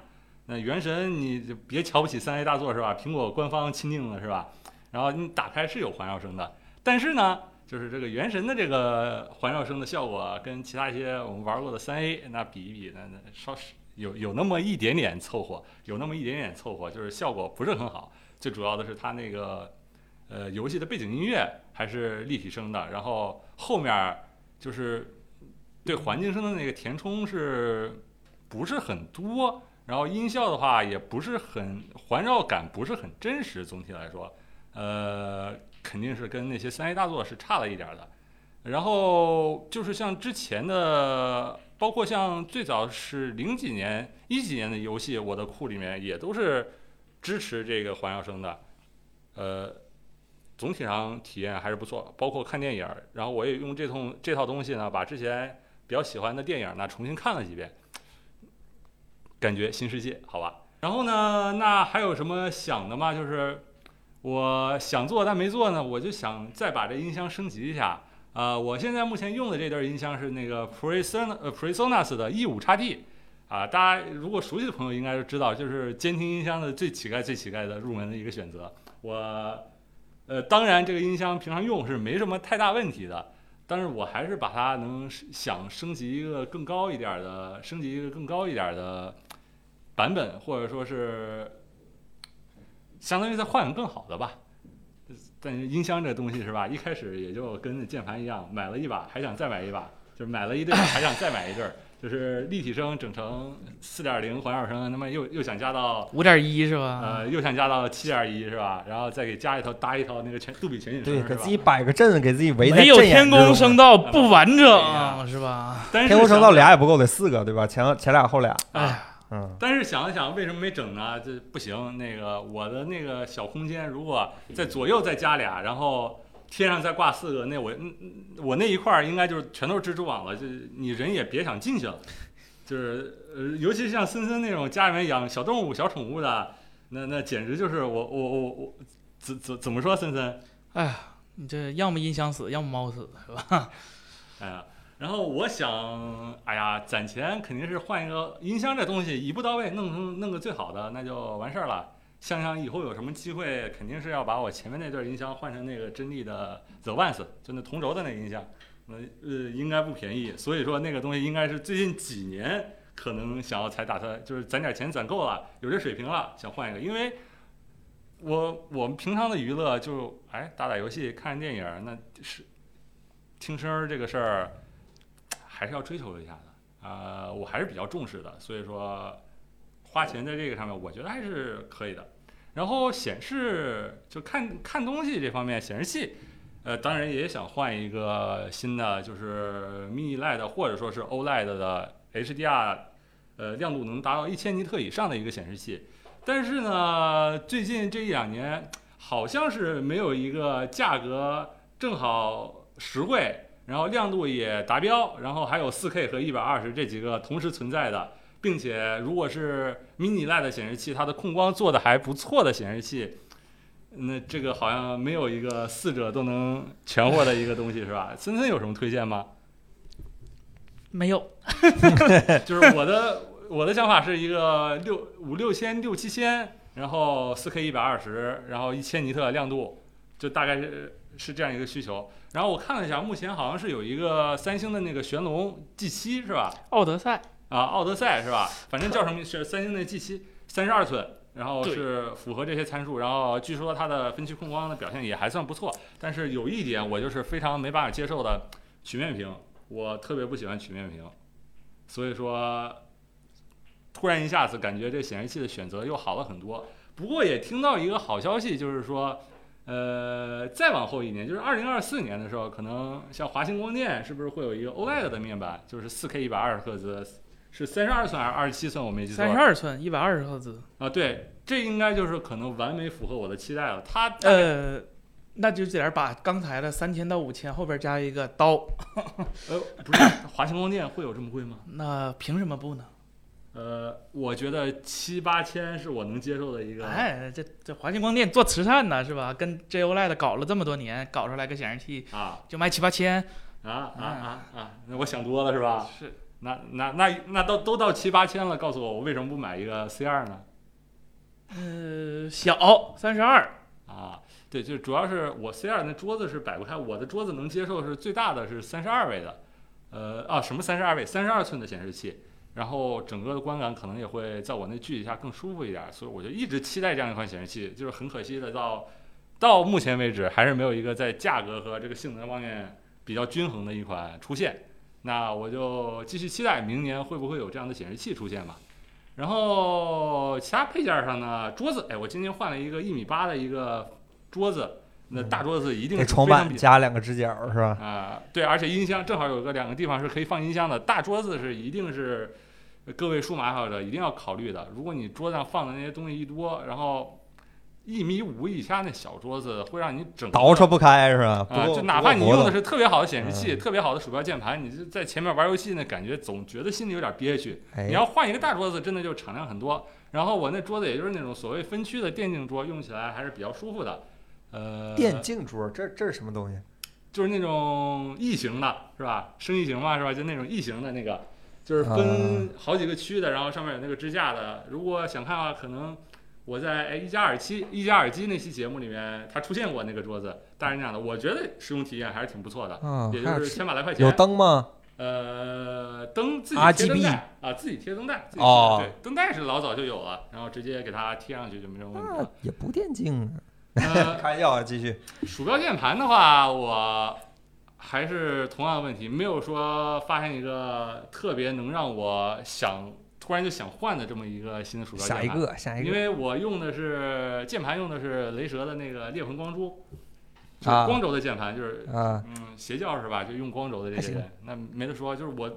那原神你就别瞧不起三 A 大作是吧？苹果官方钦定了是吧？然后你打开是有环绕声的，但是呢，就是这个原神的这个环绕声的效果跟其他一些我们玩过的三 A 那比一比，那那稍有有那么一点点凑合，有那么一点点凑合，就是效果不是很好。最主要的是它那个呃游戏的背景音乐还是立体声的，然后后面就是对环境声的那个填充是不是很多？然后音效的话也不是很环绕感，不是很真实。总体来说，呃，肯定是跟那些三 A 大作是差了一点的。然后就是像之前的，包括像最早是零几年、一几年的游戏，我的库里面也都是支持这个环绕声的。呃，总体上体验还是不错。包括看电影，然后我也用这通这套东西呢，把之前比较喜欢的电影呢重新看了几遍。感觉新世界，好吧。然后呢，那还有什么想的吗？就是我想做但没做呢，我就想再把这音箱升级一下。啊，我现在目前用的这对音箱是那个 Presonus 呃 Presonus 的 E 五叉 T。啊，大家如果熟悉的朋友应该都知道，就是监听音箱的最乞丐、最乞丐的入门的一个选择。我，呃，当然这个音箱平常用是没什么太大问题的。但是我还是把它能想升级一个更高一点的，升级一个更高一点的版本，或者说是相当于再换个更好的吧。但是音箱这东西是吧？一开始也就跟键盘一样，买了一把还想再买一把，就是买了一对还想再买一对。就是立体声整成四点零环绕声，那么又又想加到五点一是吧？呃，又想加到七点一是吧？然后再给加一套搭一套那个全杜比全景声，对，给自己摆个阵，给自己围没有天宫声道不完整是吧？天宫声道俩也不够，得四个对吧？前前俩后俩。哎，嗯。但是想了想，为什么没整呢？这不行，那个我的那个小空间，如果在左右再加俩，然后。天上再挂四个，那我嗯我那一块儿应该就是全都是蜘蛛网了，就你人也别想进去了。就是呃，尤其是像森森那种家里面养小动物、小宠物的，那那简直就是我我我我怎怎怎么说森森？哎呀，你这要么音箱死，要么猫死，是吧？哎呀，然后我想，哎呀，攒钱肯定是换一个音箱，这东西一步到位，弄成弄个最好的，那就完事儿了。想想以后有什么机会，肯定是要把我前面那对音箱换成那个真力的 The Ones，就那同轴的那音箱，那呃应该不便宜。所以说那个东西应该是最近几年可能想要才打算，就是攒点钱攒够了，有这水平了，想换一个。因为我我们平常的娱乐就哎打打游戏、看看电影，那是听声儿这个事儿还是要追求一下的啊，我还是比较重视的。所以说。花钱在这个上面，我觉得还是可以的。然后显示就看看东西这方面，显示器，呃，当然也想换一个新的，就是 Mini LED 或者说是 OLED 的 HDR，呃，亮度能达到一千尼特以上的一个显示器。但是呢，最近这一两年好像是没有一个价格正好实惠，然后亮度也达标，然后还有 4K 和120这几个同时存在的。并且，如果是 Mini LED 显示器，它的控光做的还不错的显示器，那这个好像没有一个四者都能全获的一个东西是吧？森森有什么推荐吗？没有，就是我的我的想法是一个六五六千六七千，然后四 K 一百二十，然后一千尼特亮度，就大概是是这样一个需求。然后我看了一下，目前好像是有一个三星的那个玄龙 G 七是吧？奥德赛啊，奥德赛是吧？反正叫什么是三星的 G 七，三十二寸，然后是符合这些参数，然后据说它的分区控光的表现也还算不错。但是有一点我就是非常没办法接受的，曲面屏，我特别不喜欢曲面屏，所以说突然一下子感觉这显示器的选择又好了很多。不过也听到一个好消息，就是说。呃，再往后一年，就是二零二四年的时候，可能像华星光电是不是会有一个 OLED 的面板，就是四 K 一百二十赫兹，是三十二寸还是二十七寸？我没记错。三十二寸，一百二十赫兹。啊，对，这应该就是可能完美符合我的期待了。它呃，那就得把刚才的三千到五千后边加一个刀，呃，不是华星光电会有这么贵吗？那凭什么不呢？呃，我觉得七八千是我能接受的一个。哎，这这华星光电做慈善呢是吧？跟 JOLED 搞了这么多年，搞出来个显示器啊就卖七八千，啊啊啊啊！那我想多了是吧？是。那那那那都都到七八千了，告诉我我为什么不买一个 C 二呢？呃，小三十二，啊，对，就主要是我 C 二那桌子是摆不开，我的桌子能接受是最大的是三十二位的，呃啊什么三十二位，三十二寸的显示器，然后整个的观感可能也会在我那距离下更舒服一点，所以我就一直期待这样一款显示器，就是很可惜的到到目前为止还是没有一个在价格和这个性能方面比较均衡的一款出现，那我就继续期待明年会不会有这样的显示器出现吧。然后其他配件上呢，桌子，哎，我今天换了一个一米八的一个桌子，那大桌子一定给床是非常比板加两个支脚是吧？啊、对，而且音箱正好有个两个地方是可以放音箱的，大桌子是一定是各位数码爱好者一定要考虑的。如果你桌上放的那些东西一多，然后一米五以下那小桌子会让你整倒饬不开是吧？啊，够就哪怕你用的是特别好的显示器、嗯特别好的鼠标键盘，你就在前面玩游戏那感觉总觉得心里有点憋屈。哎你要换一个大桌子，真的就敞亮很多。然后我那桌子也就是那种所谓分区的电竞桌，用起来还是比较舒服的。呃，电竞桌，这这是什么东西？就是那种异形的，是吧？升异形嘛，是吧？就那种异形的那个，就是啊分好几个区的，然后上面有那个支架的。如果想看的话，可能我在哎一加耳机一加耳机那期节目里面，它出现过那个桌子，大概是那样的。我觉得使用体验还是挺不错的，啊，也就是千把来块钱。有灯吗？呃，灯自己贴灯带啊，自己贴灯带。自己贴哦对，灯带是老早就有了，然后直接给它贴上去就没什么问题了啊。，也不电竞啊。呃，开玩笑啊，继续。鼠标键盘的话，我还是同样的问题，没有说发现一个特别能让我想突然就想换的这么一个新的鼠标键盘。下一个，下一个。因为我用的是键盘，用的是雷蛇的那个猎魂光珠，就是啊光轴的键盘，就是啊，嗯邪教是吧？就用光轴的这些人，那没得说，就是我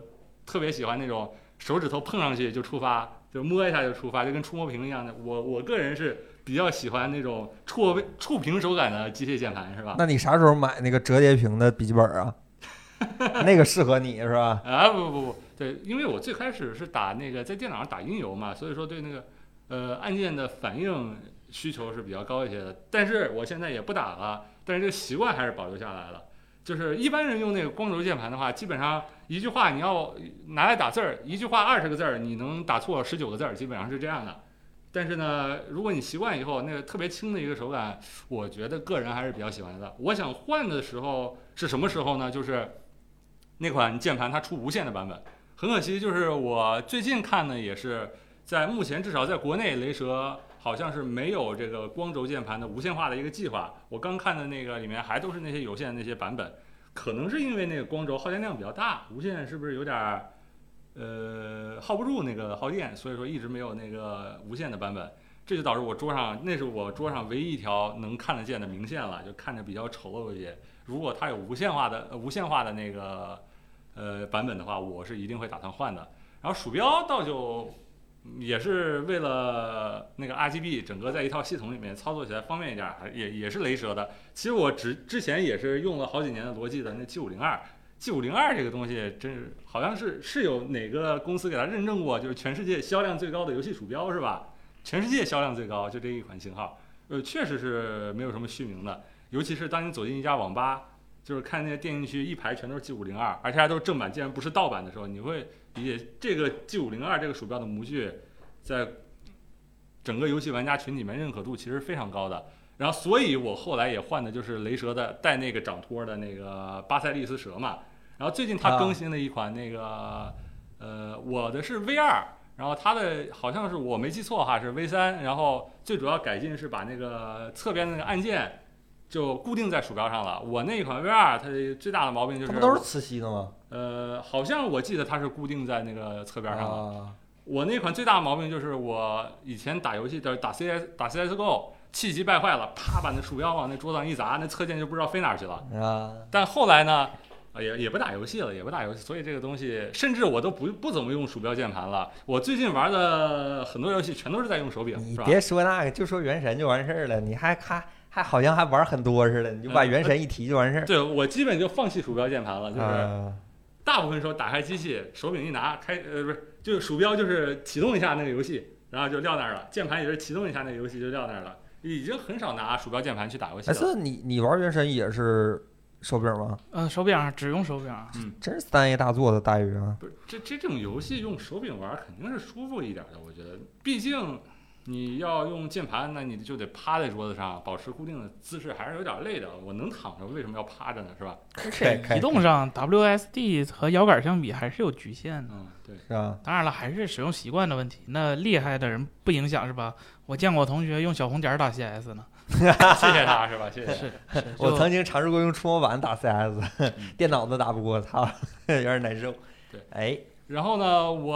特别喜欢那种手指头碰上去就触发，就摸一下就触发，就跟触摸屏一样的。我我个人是比较喜欢那种触触屏手感的机械键盘，是吧？那你啥时候买那个折叠屏的笔记本啊？那个适合你是吧？啊不不不，对，因为我最开始是打那个在电脑上打音游嘛，所以说对那个呃按键的反应需求是比较高一些的。但是我现在也不打了，但是这个习惯还是保留下来了。就是一般人用那个光轴键盘的话，基本上一句话你要拿来打字儿，一句话二十个字儿，你能打错十九个字儿，基本上是这样的。但是呢，如果你习惯以后，那个特别轻的一个手感，我觉得个人还是比较喜欢的。我想换的时候是什么时候呢？就是那款键盘它出无线的版本，很可惜，就是我最近看的也是在目前至少在国内，雷蛇好像是没有这个光轴键盘的无线化的一个计划。我刚看的那个里面还都是那些有线的那些版本，可能是因为那个光轴耗电量比较大，无线是不是有点儿呃耗不住那个耗电，所以说一直没有那个无线的版本。这就导致我桌上那是我桌上唯一一条能看得见的明线了，就看着比较丑陋一些。如果它有无线化的、呃、无线化的那个呃版本的话，我是一定会打算换的。然后鼠标倒就也是为了那个 RGB 整个在一套系统里面操作起来方便一点，也也是雷蛇的。其实我之之前也是用了好几年的罗技的那 G 五零二，G 五零二这个东西真是好像是是有哪个公司给它认证过，就是全世界销量最高的游戏鼠标是吧？全世界销量最高就这一款型号。呃，确实是没有什么虚名的，尤其是当你走进一家网吧，就是看那些电竞区一排全都是 G 五零二，而且还都是正版，竟然不是盗版的时候，你会理解这个 G 五零二这个鼠标的模具在整个游戏玩家群里面认可度其实非常高的。然后，所以我后来也换的就是雷蛇的带那个掌托的那个巴塞利斯蛇嘛。然后最近它啊更新了一款那个，呃，我的是 V 二，然后它的好像是我没记错哈是 V 三，然后最主要改进是把那个侧边的那个按键就固定在鼠标上了。我那款 V 二它最大的毛病就是这不都是磁吸的吗？呃，好像我记得它是固定在那个侧边上的。啊，我那款最大的毛病就是我以前打游戏的打 CS 打 CSGO 气急败坏了，啪把那鼠标往那桌子上一砸，那侧键就不知道飞哪儿去了。啊，但后来呢，啊也也不打游戏了，也不打游戏，所以这个东西甚至我都不不怎么用鼠标键盘了。我最近玩的很多游戏全都是在用手柄？你别说那个，就说原神就完事儿了，你还还还好像还玩很多似的，你就把嗯原神一提就完事儿。对我基本就放弃鼠标键盘了，就是啊，大部分时候打开机器，手柄一拿开，呃，不是，就是鼠标就是启动一下那个游戏，然后就撂那儿了，键盘也是启动一下那个游戏就撂那儿了，已经很少拿鼠标键盘去打游戏哎，了。是你你玩原神也是手柄吗？呃，手柄只用手柄，嗯真是三 A 大作的待遇啊！不是这这种游戏用手柄玩肯定是舒服一点的，我觉得，毕竟你要用键盘，那你就得趴在桌子上，保持固定的姿势，还是有点累的。我能躺着，为什么要趴着呢？是吧？而开开且移动上 WSD 和摇杆相比还是有局限的。嗯，对。是吧？当然了，还是使用习惯的问题。那厉害的人不影响是吧？我见过同学用小红点打 CS 呢。谢谢他是吧？谢谢。是，我曾经尝试过用触摸板打 CS，电脑都打不过，他，有点难受。对，哎，然后呢，我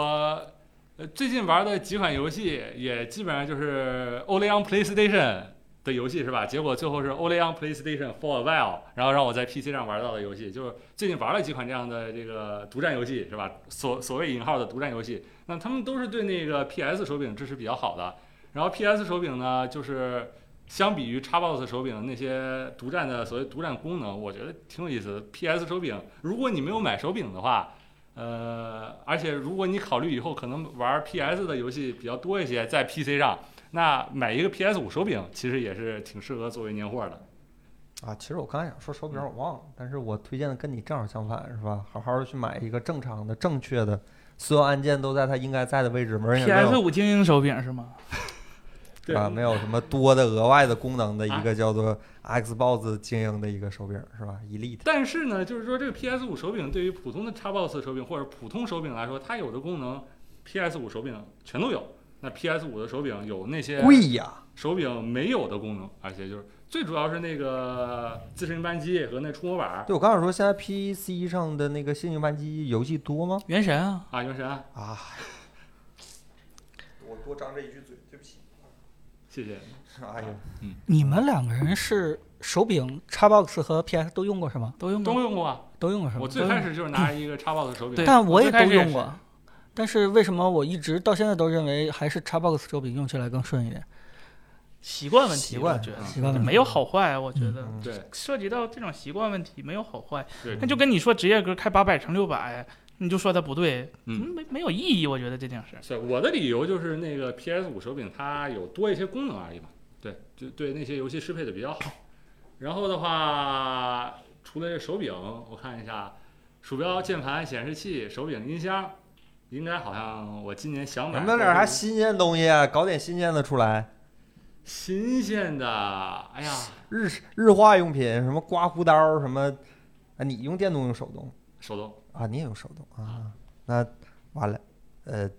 呃最近玩的几款游戏也基本上就是 Only on PlayStation 的游戏是吧？结果最后是 Only on PlayStation for a while，然后让我在 PC 上玩到的游戏，就是最近玩了几款这样的这个独占游戏是吧？所所谓引号的独占游戏，那他们都是对那个 PS 手柄支持比较好的。然后 PS 手柄呢，就是相比于 Xbox 手柄那些独占的所谓独占功能，我觉得挺有意思的。PS 手柄，如果你没有买手柄的话，呃，而且如果你考虑以后可能玩 PS 的游戏比较多一些，在 PC 上，那买一个 PS 五手柄其实也是挺适合作为年货的。啊，其实我刚才想说手柄，我忘了，但是我推荐的跟你正好相反，是吧？好好的去买一个正常的、正确的，所有按键都在它应该在的位置，没有没 PS 有五精英手柄是吗？对啊，没有什么多的额外的功能的一啊个叫做 Xbox 精英的一个手柄，是吧？Elite 但是呢，就是说这个 PS 五手柄对于普通的 Xbox 手柄或者普通手柄来说，它有的功能 PS 五手柄全都有。那 PS 五的手柄有那些贵呀，手柄没有的功能，而且就是最主要是那个自适应扳机和那触摸板儿对我刚想说，现在 PC 上的那个新型扳机游戏多吗？原神啊，啊，原神啊，啊，我多张这一句嘴。谢谢。哎呦，你们两个人是手柄 Xbox 和 PS 都用过是吗？都用过都。用过啊，都用过是吗？我最开始就是拿一个 Xbox 手柄，对但我也都用过。但是为什么我一直到现在都认为还是 Xbox 手柄用起来更顺一点？习惯问题，习惯我觉得习惯问题没有好坏，我觉得嗯对涉及到这种习惯问题没有好坏。对那就跟你说职业哥开八百乘六百，你就说它不对，嗯没没有意义，我觉得这件事。是我的理由就是那个 PS 五手柄它有多一些功能而已嘛，对，就对那些游戏适配的比较好。然后的话，除了这手柄，我看一下，鼠标、键盘、显示器、手柄、音箱，应该好像我今年想买能不能点啥新鲜东西啊？搞点新鲜的出来。新鲜的？哎呀，日日化用品，什么刮胡刀，什么啊？你用电动用手动手动啊？你也用手动啊？那完了，呃，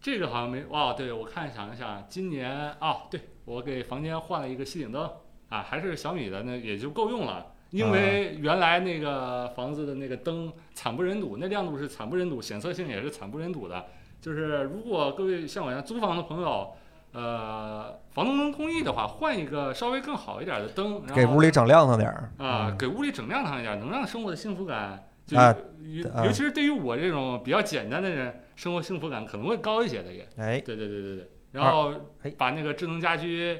这个好像没哇，对我看想一想，今年啊，对我给房间换了一个吸顶灯啊，还是小米的，那也就够用了。因为原来那个房子的那个灯惨不忍睹，那亮度是惨不忍睹，显色性也是惨不忍睹的。就是如果各位像我一样租房的朋友，呃，房东能同意的话，换一个稍微更好一点的灯，然后给屋里整亮堂点儿啊，嗯给屋里整亮堂一点，能让生活的幸福感，就啊尤其是对于我这种比较简单的人，生活幸福感可能会高一些的也。哎，对对对对对，然后哎把那个智能家居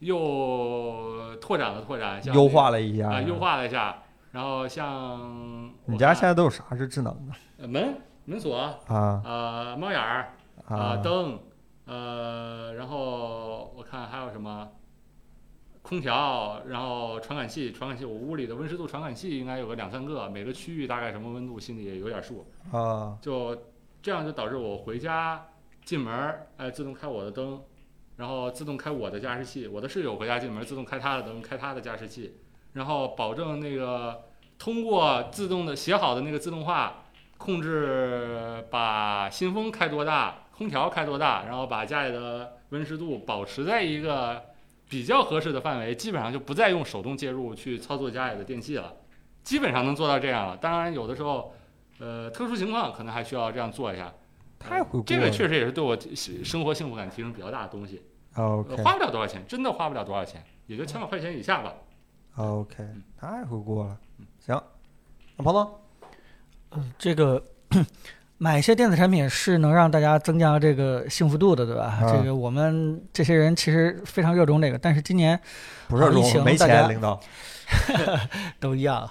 又拓展了拓展，像优化了一下啊，优化了一下。然后像你家现在在都有啥是智能的门门锁啊呃猫眼儿啊啊？灯呃，然后我看还有什么空调，然后传感器，传感器我屋里的温湿度传感器应该有个两三个，每个区域大概什么温度心里也有点数。啊，就这样就导致我回家进门儿，哎，自动开我的灯，然后自动开我的加湿器。我的室友回家进门，自动开他的灯，开他的加湿器，然后保证那个通过自动的写好的那个自动化控制，把新风开多大，空调开多大，然后把家里的温湿度保持在一个比较合适的范围，基本上就不再用手动介入去操作家里的电器了，基本上能做到这样了。当然，有的时候。呃，特殊情况可能还需要这样做一下。太会过了。这个确实也是对我生活幸福感提升比较大的东西。呃 OK 花不了多少钱，真的花不了多少钱，也就千把块钱以下吧。OK，太会过了。行，那彭总，这个买一些电子产品是能让大家增加这个幸福度的，对吧？啊这个我们这些人其实非常热衷这个，但是今年不是啊疫情没钱，领导。都一样。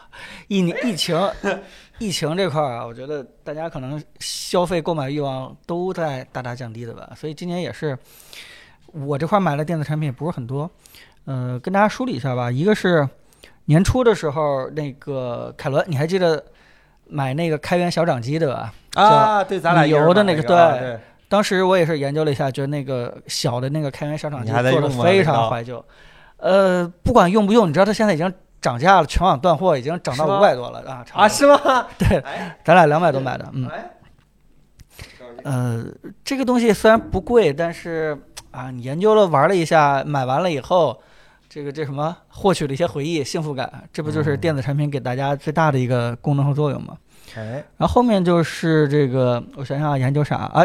一年疫情，疫情这块儿啊，我觉得大家可能消费购买欲望都在大大降低的吧。所以今年也是，我这块儿买的电子产品不是很多。呃，跟大家梳理一下吧。一个是年初的时候，那个凯伦，你还记得买那个开源小掌机对吧？啊，对，咱俩油的那个对当时我也是研究了一下，觉得那个小的那个开源商场机做的非常怀旧。呃，不管用不用，你知道它现在已经涨价了，全网断货，已经涨到五百多了啊！啊，是吗？对哎，咱俩两百多买的，嗯，哎，呃，这个东西虽然不贵，但是啊，你研究了玩了一下，买完了以后，这个这什么，获取了一些回忆、幸福感，这不就是嗯电子产品给大家最大的一个功能和作用吗？哎，然后后面就是这个，我想想啊，研究啥啊？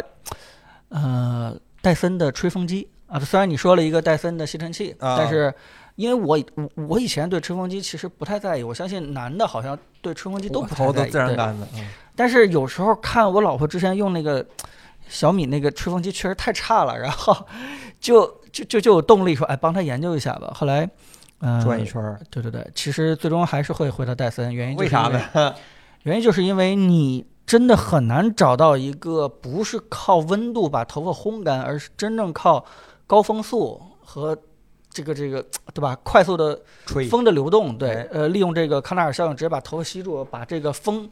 呃，戴森的吹风机啊，虽然你说了一个戴森的吸尘器，啊但是因为我我我以前对吹风机其实不太在意，我相信男的好像对吹风机都不太在意，对干的，嗯但是有时候看我老婆之前用那个小米那个吹风机确实太差了，然后就就就就有动力说，哎，帮他研究一下吧。后来，嗯、转一圈儿，对对对，其实最终还是会回到戴森，原因就是为啥？呢？原因就是因为你真的很难找到一个不是靠温度把头发烘干，而是真正靠高风速和这个这个对吧？快速的吹，风的流动，对哎，呃，利用这个康奈尔效应，直接把头发吸住，把这个风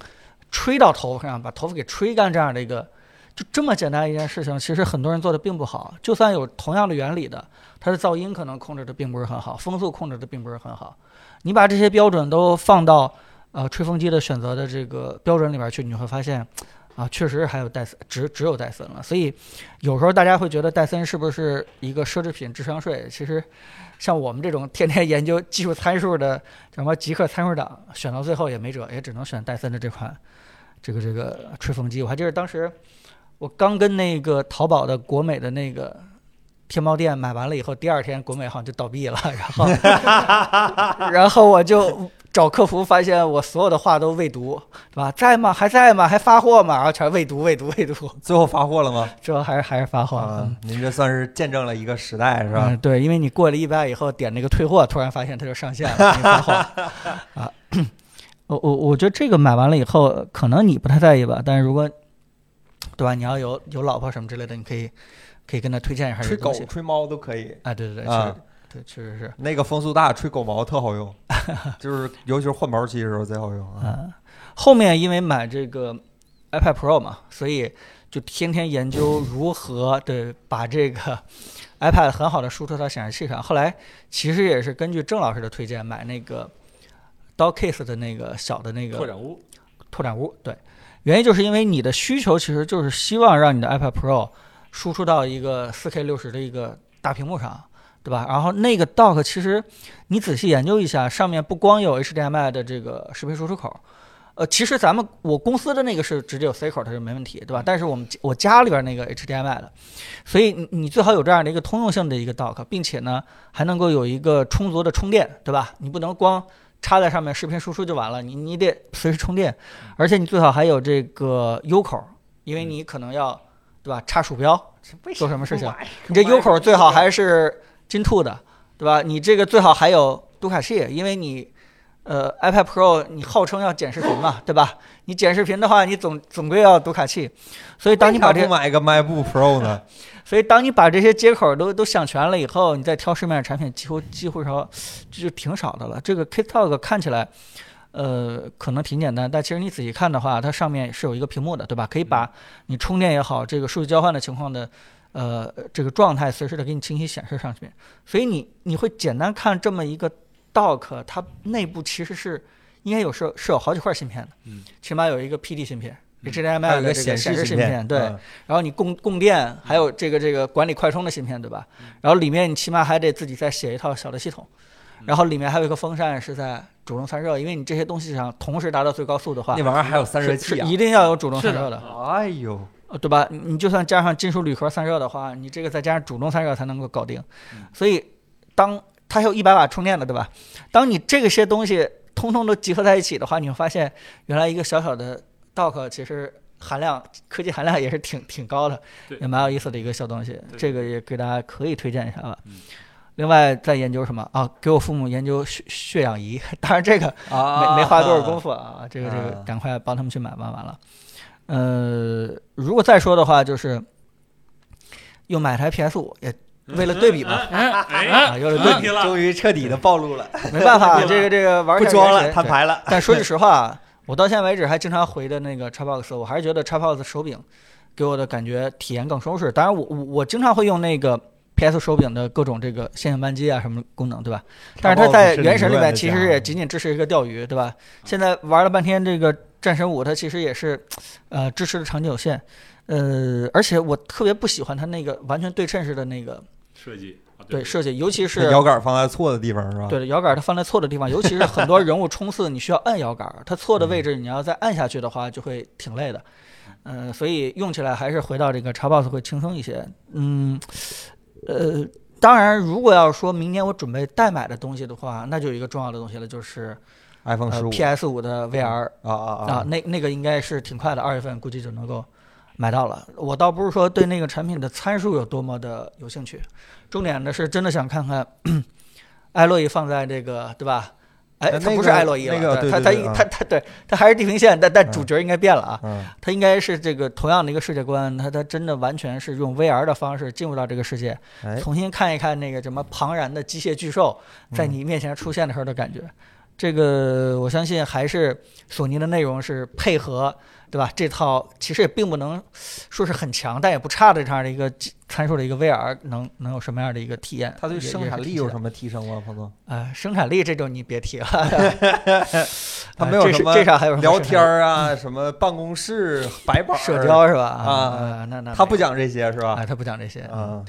吹到头发上，把头发给吹干，这样的一个，就这么简单一件事情，其实很多人做的并不好。就算有同样的原理的，它的噪音可能控制的并不是很好，风速控制的并不是很好。你把这些标准都放到呃吹风机的选择的这个标准里边去，你会发现。啊，确实还有戴森，只只有戴森了。所以有时候大家会觉得戴森是不是一个奢侈品智商税？其实，像我们这种天天研究技术参数的什么极客参数党，选到最后也没辙，也只能选戴森的这款这个这个吹风机。我还记得当时我刚跟那个淘宝的国美的那个天猫店买完了以后，第二天国美好像就倒闭了，然后 然后我就找客服，发现我所有的话都未读，对吧？在吗？还在吗？还发货吗？然后全未读，未读，未读，最后发货了吗？最后还是还是发货了。您这算是见证了一个时代，是吧嗯，？对，因为你过了一百以后点那个退货，突然发现它就上线了，给你发货啊。我我我觉得这个买完了以后，可能你不太在意吧，但是如果对吧，你要有有老婆什么之类的，你可以可以跟他推荐一下吹狗。吹猫都可以。啊，对对对，啊确实对，确实是。那个风速大，吹狗毛特好用，就是尤其是换毛期的时候贼好用啊。嗯，后面因为买这个 iPad Pro 嘛，所以就天天研究如何对把这个 iPad 很好的输出到显示器上。后来其实也是根据郑老师的推荐买那个 Dockcase 的那个小的那个拓展坞，拓展坞，对，原因就是因为你的需求其实就是希望让你的 iPad Pro 输出到一个 4K 六十的一个大屏幕上，对吧？然后那个 dock 其实你仔细研究一下，上面不光有 HDMI 的这个视频输出口，呃，其实咱们我公司的那个是直接有 C 口，它是没问题，对吧？但是我们我家里边那个 HDMI 的，所以你你最好有这样的一个通用性的一个 dock，并且呢还能够有一个充足的充电，对吧？你不能光插在上面视频输出就完了，你你得随时充电，而且你最好还有这个 U 口，因为你可能要对吧插鼠标做什么事情，你这 U 口最好还是金兔的，对吧？你这个最好还有读卡器，因为你呃，iPad Pro 你号称要剪视频嘛，对吧？你剪视频的话，你总总归要读卡器，所以当你把这买个 MacBook Pro 呢？所以当你把这些接口都都想全了以后，你再挑市面上产品，几乎几乎上就挺少的了。这个 KitTalk 看起来，呃，可能挺简单，但其实你仔细看的话，它上面是有一个屏幕的，对吧？可以把你充电也好，这个数据交换的情况的，呃，这个状态随时的给你清晰显示上去。所以你你会简单看这么一个 Dock，它内部其实是应该有是是有好几块芯片的，嗯，起码有一个 PD 芯片。HDMI 有的这个个显显示芯片，对，嗯然后你供供电，还有这个这个管理快充的芯片，对吧？然后里面你起码还得自己再写一套小的系统，然后里面还有一个风扇是在主动散热，因为你这些东西上同时达到最高速的话那，玩意儿还有散热器啊！一定要有主动散热的，哎呦，呃对吧？你你就算加上金属铝壳散热的话，你这个再加上主动散热才能够搞定嗯。所以当它还有一百瓦充电的，对吧？当你这些东西通通都集合在一起的话，你会发现原来一个小小的 dock 其实含量科技含量也是挺挺高的，也蛮有意思的一个小东西。这个也给大家可以推荐一下吧。嗯另外在研究什么啊？给我父母研究血血氧仪，当然这个啊，没没花多少功夫啊，这个这个啊赶快帮他们去买吧，完了。呃，如果再说的话，就是又买台 PS 五，也 为了对比嘛，哎啊，为了对比，了，终于彻底的暴露了，没办法，这个这个玩不装了，摊牌了。但说句实话，我到现在为止还经常回的那个 Xbox，我还是觉得 Xbox 手柄给我的感觉体验更舒适。当然我，我我经常会用那个 PS 手柄的各种这个线性扳机啊什么功能，对吧？但是它在原神里面其实也仅仅支持一个钓鱼，对吧？现在玩了半天这个战神五，它其实也是，呃，支持的场景有限，呃，而且我特别不喜欢它那个完全对称式的那个设计啊对设计，尤其是摇杆放在错的地方是吧？对的，摇杆它放在错的地方，尤其是很多人物冲刺，你需要按摇杆，它错的位置你要再按下去的话，就会挺累的。嗯、所以用起来还是回到这个 Xbox 会轻松一些。嗯，呃，当然，如果要说明年我准备代买的东西的话，那就有一个重要的东西了，就是，iPhone 十呃五 PS 五的 VR 啊啊啊，那那个应该是挺快的，二月份估计就能够买到了。我倒不是说对那个产品的参数有多么的有兴趣，重点的是真的想看看 艾洛伊放在这个对吧？哎，他不是艾洛伊了，那个对它它对对对啊它它对它还是地平线，但但嗯主角应该变了啊。嗯它应该是这个同样的一个世界观，他他真的完全是用 VR 的方式进入到这个世界，哎，重新看一看那个什么庞然的机械巨兽在嗯你面前出现的时候的感觉。这个我相信还是索尼的内容是配合，对吧？这套其实也并不能说是很强，但也不差的这样的一个参数的一个 VR 能能有什么样的一个体验？它对生产力有什么？提升吗，彭总？呃，生产力这种你别提了，它没有什么这啥还有什么聊天啊，什么办公室白板社交是吧？啊呃那那他不讲这些是吧？哎？他不讲这些啊，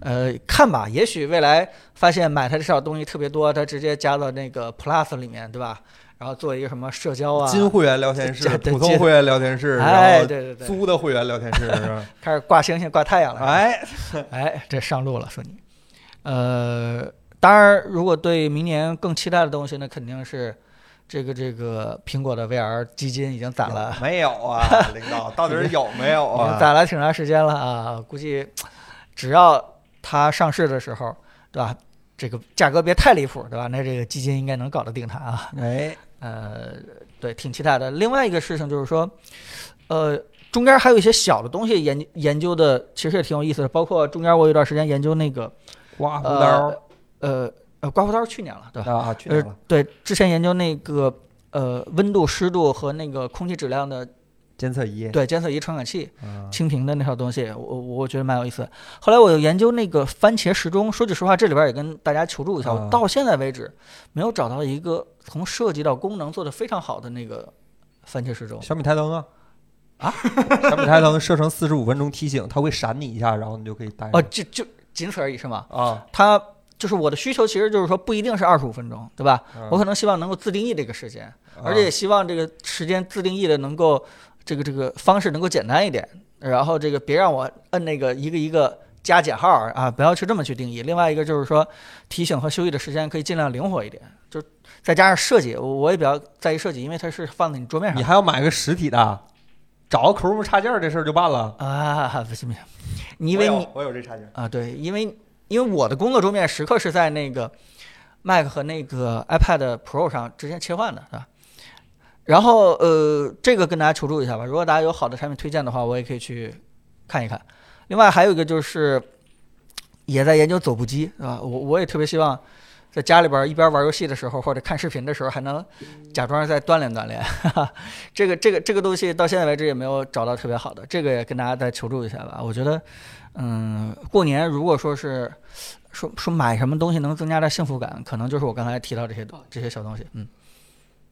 呃，看吧，也许未来发现买它这套东西特别多，它直接加到那个 Plus 里面，对吧？然后做一个什么社交啊，金会员聊天室普通会员聊天室，哎，然后对对对，租的会员聊天室是吧？开始挂星星、挂太阳了。哎，哎，这上路了，说你。呃，当然，如果对明年更期待的东西，那肯定是这个这个苹果的 VR 基金已经攒了，没有啊，领导到底是有没有啊？攒了挺长时间了啊。估计只要它上市的时候，对吧？这个价格别太离谱，对吧？那这个基金应该能搞得定它啊。哎，呃，对，挺期待的。另外一个事情就是说，呃，中间还有一些小的东西研究研究的，其实也挺有意思的。包括中间我有段时间研究那个刮胡刀呃呃呃，刮胡刀是去年了，对吧？啊，去年呃了，，对，之前研究那个呃温度、湿度和那个空气质量的监测仪，对监测仪传感器啊蜻蜓的那套东西，我我觉得蛮有意思。后来我又研究那个番茄时钟，说句实话，这里边也跟大家求助一下，啊我到现在为止没有找到一个从设计到功能做得非常好的那个番茄时钟。小米台灯啊。啊，小米台灯设成四十五分钟提醒，它会闪你一下，然后你就可以带哦，就就仅此而已是吗？啊，它就是我的需求，其实就是说不一定是二十五分钟，对吧？嗯。我可能希望能够自定义这个时间，而且也希望这个时间自定义的能够这个这个方式能够简单一点，然后这个别让我摁那个一个一个加减号啊，不要去这么去定义。另外一个就是说提醒和休息的时间可以尽量灵活一点，就再加上设计，我我也比较在意设计，因为它是放在你桌面上你还要买个实体的，找个 Chrome 插件，这事儿就办了。啊，不行不行，你因为你我有这插件，啊，对，因为因为我的工作桌面时刻是在那个 Mac 和那个 iPad Pro 上之间切换的，是吧？然后呃，这个跟大家求助一下吧。如果大家有好的产品推荐的话，我也可以去看一看。另外还有一个就是也在研究走步机，是吧？我我也特别希望在家里边一边玩游戏的时候或者看视频的时候，还能假装在锻炼锻炼。哈 哈，这个这个这个东西到现在为止也没有找到特别好的，这个也跟大家再求助一下吧。我觉得，嗯，过年如果说是说说买什么东西能增加点幸福感，可能就是我刚才提到这些这些小东西。嗯，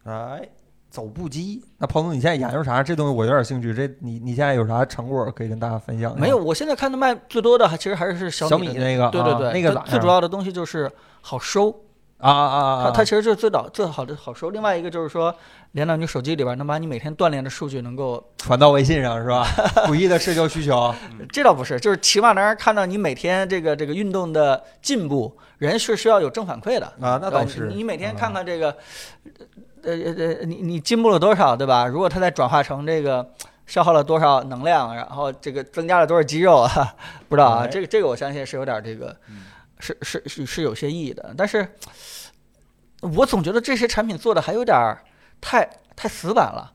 哎，走步机。那彭总，你现在研究啥？这东西我有点兴趣。这你你现在有啥成果可以跟大家分享？没有，我现在看的卖最多的还其实还是小小米那个，啊对对对，那个最主要的东西就是好收，啊啊啊啊！它它其实就是最早最好的好收。另外一个就是说，连到你手机里边，能把你每天锻炼的数据能够，传到微信上是吧？诡异的社交需求。这倒不是，就是起码能让看到你每天这个这个运动的进步。人是需要有正反馈的啊，那倒是。你你每天看啊看这个，呃呃呃，你你进步了多少，对吧？如果它再转化成这个消耗了多少能量，然后这个增加了多少肌肉啊，不知道啊，哎这个这个我相信是有点这个嗯，是是是是有些意义的。但是，我总觉得这些产品做的还有点儿太太死板了，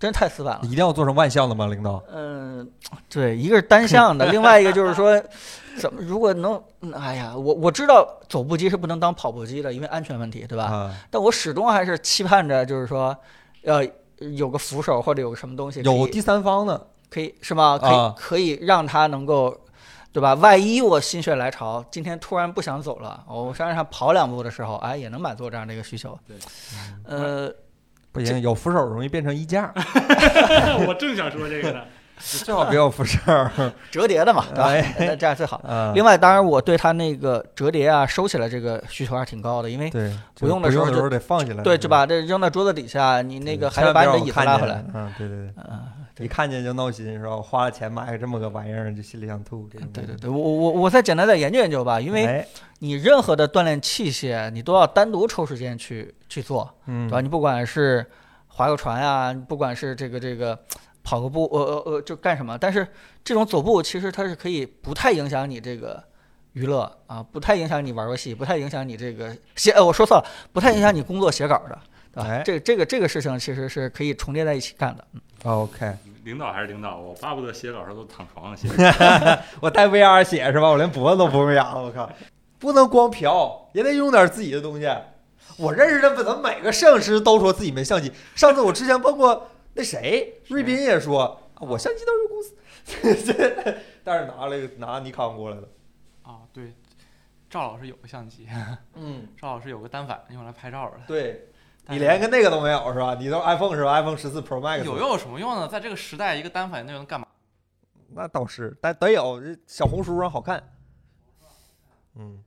真太死板了一。定要做成万向的吗，领导？嗯，对，一个是单向的，另外一个就是说，怎么如果能，嗯哎呀，我我知道走步机是不能当跑步机的，因为安全问题，对吧？啊，但我始终还是期盼着，就是说，呃，有个扶手或者有个什么东西有第三方的，可以是吗？可以、啊可以让它能够，对吧？万一我心血来潮，今天突然不想走了，我山上跑两步的时候，哎，也能满足这样的一个需求。对，呃，不行，有扶手容易变成衣架，我正想说这个呢。最好不要扶手。折叠的嘛，对吧？哎那这样最好。嗯，另外，当然我对它那个折叠啊、收起来这个需求还是挺高的，因为，不用的时候就不用的时候得放起来，对，就把这扔到桌子底下，你那个还得把你的椅子拉回来。。嗯，对对对，嗯，对一看见就闹心是吧？我花了钱买个这么个玩意儿，就心里想吐。对对对，我我我再简单再研究研究吧，因为哎你任何的锻炼器械，你都要单独抽时间去去做，嗯，对吧？你不管是划个船呀，不管是这个这个跑个步，呃呃呃，就干什么，但是这种走步其实它是可以不太影响你这个娱乐啊，不太影响你玩游戏，不太影响你这个写，呃，我说错了，不太影响你工作写稿的，对吧？哎这个这个这个事情其实是可以重叠在一起干的。嗯 OK，领导还是领导，我巴不得写稿时候都躺床上写。我带 VR 写是吧？我连脖子都不用仰了，我靠！不能光嫖，也得用点自己的东西。我认识的怎么每个摄影师都说自己没相机？上次我之前包括那谁瑞斌也说，啊我相机都是公司，但是拿了一个拿尼康过来的。啊，对，赵老师有个相机，嗯，赵老师有个单反用来拍照的。对你连个那个都没有是吧？你都 iPhone 是吧？iPhone 十四 Pro Max 有用有什么用呢？在这个时代，一个单反那能干嘛？那倒是，但得有小红书上好看。嗯，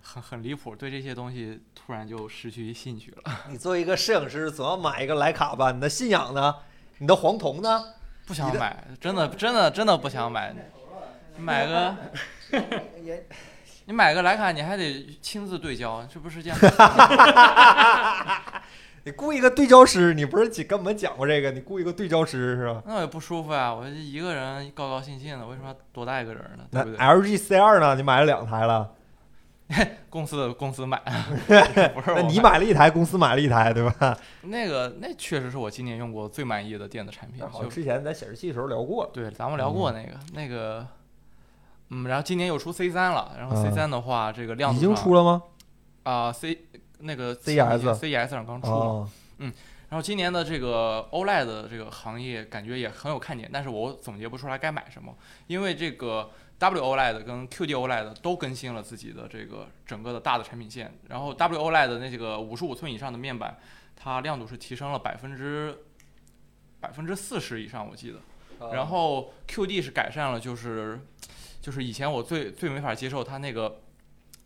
很很离谱，对这些东西突然就失去兴趣了。你作为一个摄影师，总要买一个徕卡吧？你的信仰呢？你的黄铜呢？不想买，真的真的真的不想买。买个，你买个徕卡，你还得亲自对焦，这不是这样 你雇一个对焦师，你不是跟我们讲过这个？你雇一个对焦师是吧？那也不舒服呀。我这一个人高高兴兴的，为什么要多带一个人呢？那对不对？LG C 二呢？你买了两台了，公司公司买，不是那你买了一台，公司买了一台，对吧？那个那确实是我今年用过最满意的电子产品。好，就之前在显示器的时候聊过。对，咱们聊过那个、那个，嗯，然后今年又出 C 三了，然后嗯 C 三的话，这个量已经出了吗？啊、C 那个 CES CES 上刚出嘛。哦，然后今年的这个 OLED 的这个行业感觉也很有看点，但是我总结不出来该买什么，因为这个 WOLED 跟 QD OLED 都更新了自己的这个整个的大的产品线，然后 WOLED 那几个五十五寸以上的面板，它亮度是提升了百分之百分之四十以上，我记得。哦然后 QD 是改善了，就是就是以前我最最没法接受它那个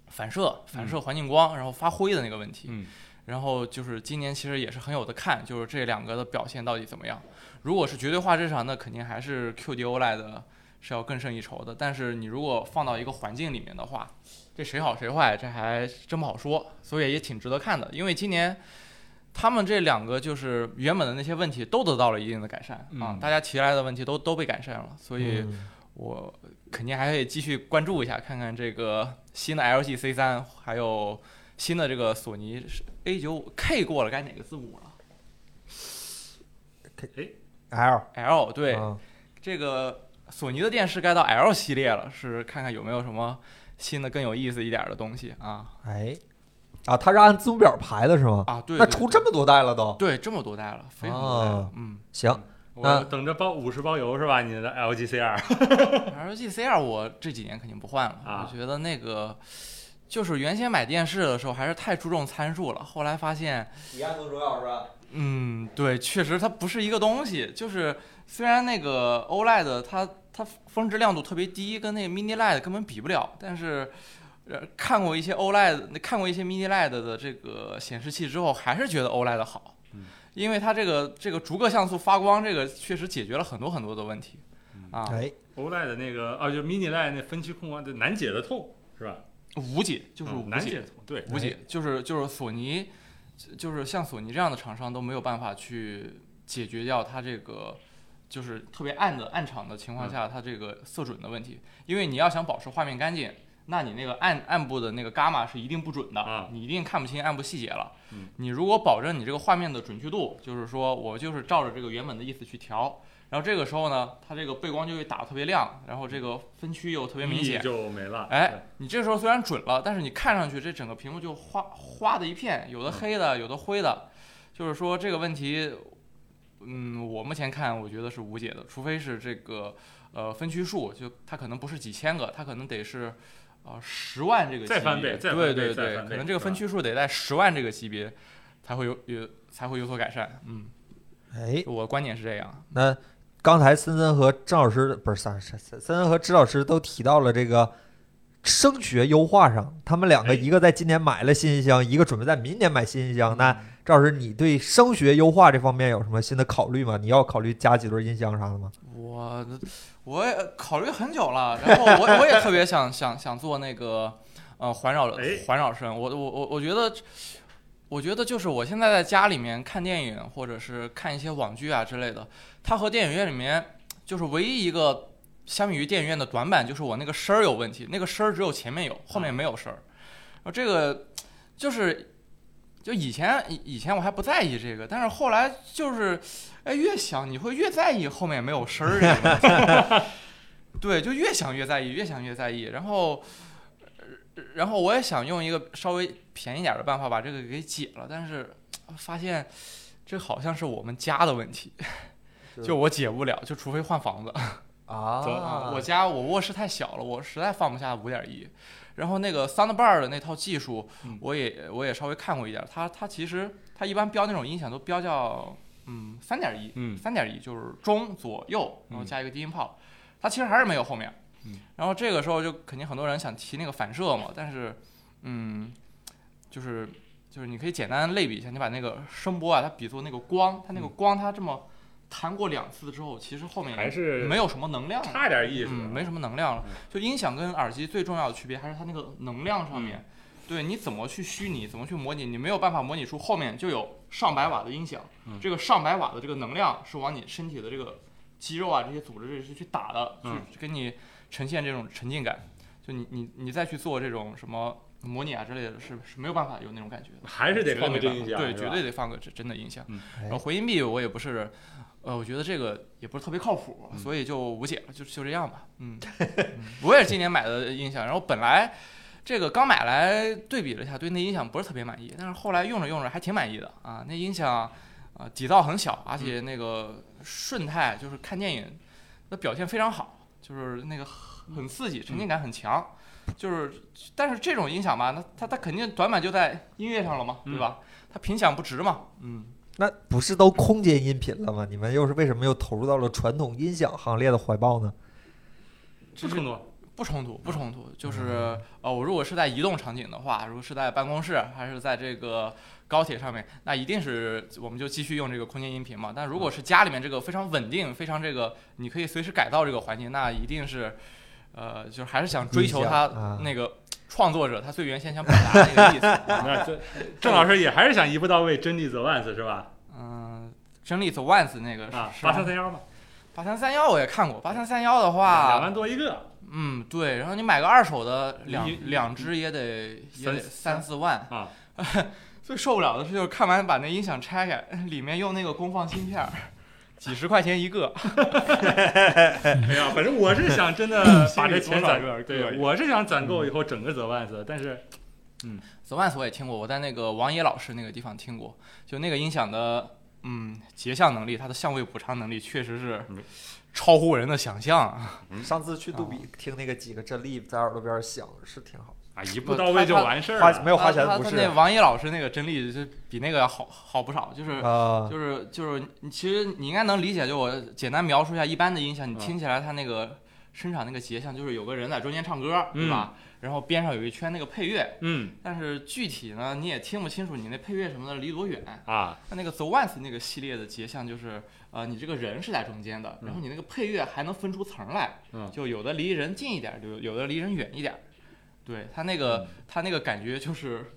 反射反射环境光，然后发灰的那个问题。嗯，然后就是今年其实也是很有的看，就是这两个的表现到底怎么样。如果是绝对化之上，那肯定还是 QD OLED 是要更胜一筹的。但是你如果放到一个环境里面的话，这谁好谁坏，这还真不好说。所以也挺值得看的，因为今年。他们这两个就是原本的那些问题都得到了一定的改善啊，嗯大家提来的问题都都被改善了，所以嗯我肯定还会继续关注一下，看看这个新的 LG C 三还有新的这个索尼 A 九五 K 过了该哪个字母了？K L？L 对，嗯这个索尼的电视该到 L 系列了，是看看有没有什么新的更有意思一点的东西啊哎，啊，它是按字母表排的是吗？啊！对，那对出这么多代了都。对这么多代了，非常多代了哦，嗯。行，那我等着包五十包邮是吧？你的 LG C2 LG C2 我这几年肯定不换了，啊我觉得那个就是原先买电视的时候还是太注重参数了，后来发现，体验更重要是吧？嗯，对，确实它不是一个东西。就是虽然那个 OLED 它它峰值亮度特别低，跟那个 Mini LED 根本比不了，但是。呃，看过一些 OLED，看过一些 Mini LED 的这个显示器之后，还是觉得 OLED 好，嗯因为它这个这个逐个像素发光，这个确实解决了很多很多的问题，啊，哎，OLED 的那个啊，就 Mini LED 那分区控光的难解的痛是吧？无解就是嗯无解，难解，对，无解，就是就是索尼，就是像索尼这样的厂商都没有办法去解决掉它这个就是特别暗的暗场的情况下，它这个色准的问题。因为你要想保持画面干净，那你那个暗暗部的那个伽马是一定不准的，啊你一定看不清暗部细节了。嗯你如果保证你这个画面的准确度，就是说我就是照着这个原本的意思去调。然后这个时候呢，它这个背光就会打得特别亮，然后这个分区又特别明显，就没了。哎，你这时候虽然准了，但是你看上去这整个屏幕就花花的一片，有的黑的，有的灰的，就是说这个问题，嗯，我目前看我觉得是无解的，除非是这个呃分区数，就它可能不是几千个，它可能得是呃十万这个级别，对对对，可能这个分区数得在十万这个级别才会有有才会有所改善，嗯，哎，我观点是这样，那刚才森森和郑老师不是森森森森和支老师都提到了这个声学优化上，他们两个哎一个在今年买了新音箱，一个准备在明年买新音箱。嗯那赵老师，你对声学优化这方面有什么新的考虑吗？你要考虑加几对音箱啥的吗？我我也考虑很久了，然后我 我也特别想想想做那个呃环绕哎环绕声，我我我我觉得。我觉得就是我现在在家里面看电影，或者是看一些网剧啊之类的，它和电影院里面就是唯一一个相比于电影院的短板，就是我那个声儿有问题，那个声儿只有前面有，后面没有声儿。然后这个就是就以前以以前我还不在意这个，但是后来就是哎越想你会越在意后面没有声儿这个问题。对，就越想越在意，越想越在意，然后。呃然后我也想用一个稍微便宜点儿的办法把这个给解了，但是呃发现这好像是我们家的问题，就我解不了，就除非换房子。啊我家我卧室太小了，我实在放不下五点一。然后那个 Soundbar 的那套技术嗯，我也我也稍微看过一点。它它其实它一般标那种音响都标叫嗯三点一，嗯三点一就是中左右，然后嗯加一个低音炮。它其实还是没有后面。嗯然后这个时候就肯定很多人想提那个反射嘛，但是嗯，就是就是你可以简单类比一下，你把那个声波啊，它比作那个光，它那个嗯光它这么弹过两次之后，其实后面还是没有什么能量了。差点意思，嗯，没什么能量了嗯。就音响跟耳机最重要的区别还是它那个能量上面，对你怎么去虚拟，怎么去模拟，你没有办法模拟出后面就有上百瓦的音响。嗯这个上百瓦的这个能量是往你身体的这个肌肉啊这些组织这是去打的，嗯去给你呈现这种沉浸感。就你你你再去做这种什么模拟啊之类的，是是没有办法有那种感觉的。还是得放个真音响对绝对得放个真真的音响。然后回音壁我也不是，呃，我觉得这个也不是特别靠谱，嗯所以就无解了，就就这样吧。嗯，嗯我也是今年买的音响，然后本来这个刚买来对比了一下，对那音响不是特别满意，但是后来用着用着还挺满意的啊。那音响啊底噪很小，而且那个顺态就是看电影的表现非常好，就是那个很刺激，沉浸感很强。就是，但是这种音响吧，那它它肯定短板就在音乐上了嘛，对吧？它频响不直嘛，嗯，那不是都空间音频了吗？你们又是为什么又投入到了传统音响行列的怀抱呢？不冲突。不冲突，不冲突。就是呃，我如果是在移动场景的话，如果是在办公室还是在这个高铁上面，那一定是我们就继续用这个空间音频嘛。但如果是家里面这个非常稳定、非常这个你可以随时改造这个环境，那一定是呃，就是还是想追求它那个创作者他最原先想表达的那个意思。啊 那这郑老师也还是想一步到位，真力则万死是吧？嗯，真力 the once 那个是啊，八三三幺吧，八三三幺我也看过，八三三幺的话两，万多一个，嗯，对，然后你买个二手的两两只也得也得三三四万啊。最受不了的是，就是看完把那音响拆开，里面用那个功放芯片儿，几十块钱一个。没有，反正我是想真的把这钱攒够对，我是想攒够以后整个 The Ones，但是嗯。The Ones 我也听过，我在那个王野老师那个地方听过，就那个音响的，嗯，结像能力，它的相位补偿能力确实是嗯超乎人的想象啊。上次去杜比听那个几个真力在耳朵边响是挺好，啊一步到位就完事儿了。花没有花他钱不是那王一老师那个真力就比那个要好好不少，就是。啊，就是就是，你其实你应该能理解，就我简单描述一下一般的音响，你嗯听起来它那个生产那个结像，就是有个人在中间唱歌，对吧？然后边上有一圈那个配乐，嗯但是具体呢你也听不清楚你那配乐什么的离多远。啊，它那个 The Ones 那个系列的结像就是，呃，你这个人是在中间的，然后你那个配乐还能分出层来，嗯就有的离人近一点，有有的离人远一点。对他那个，他那个感觉就是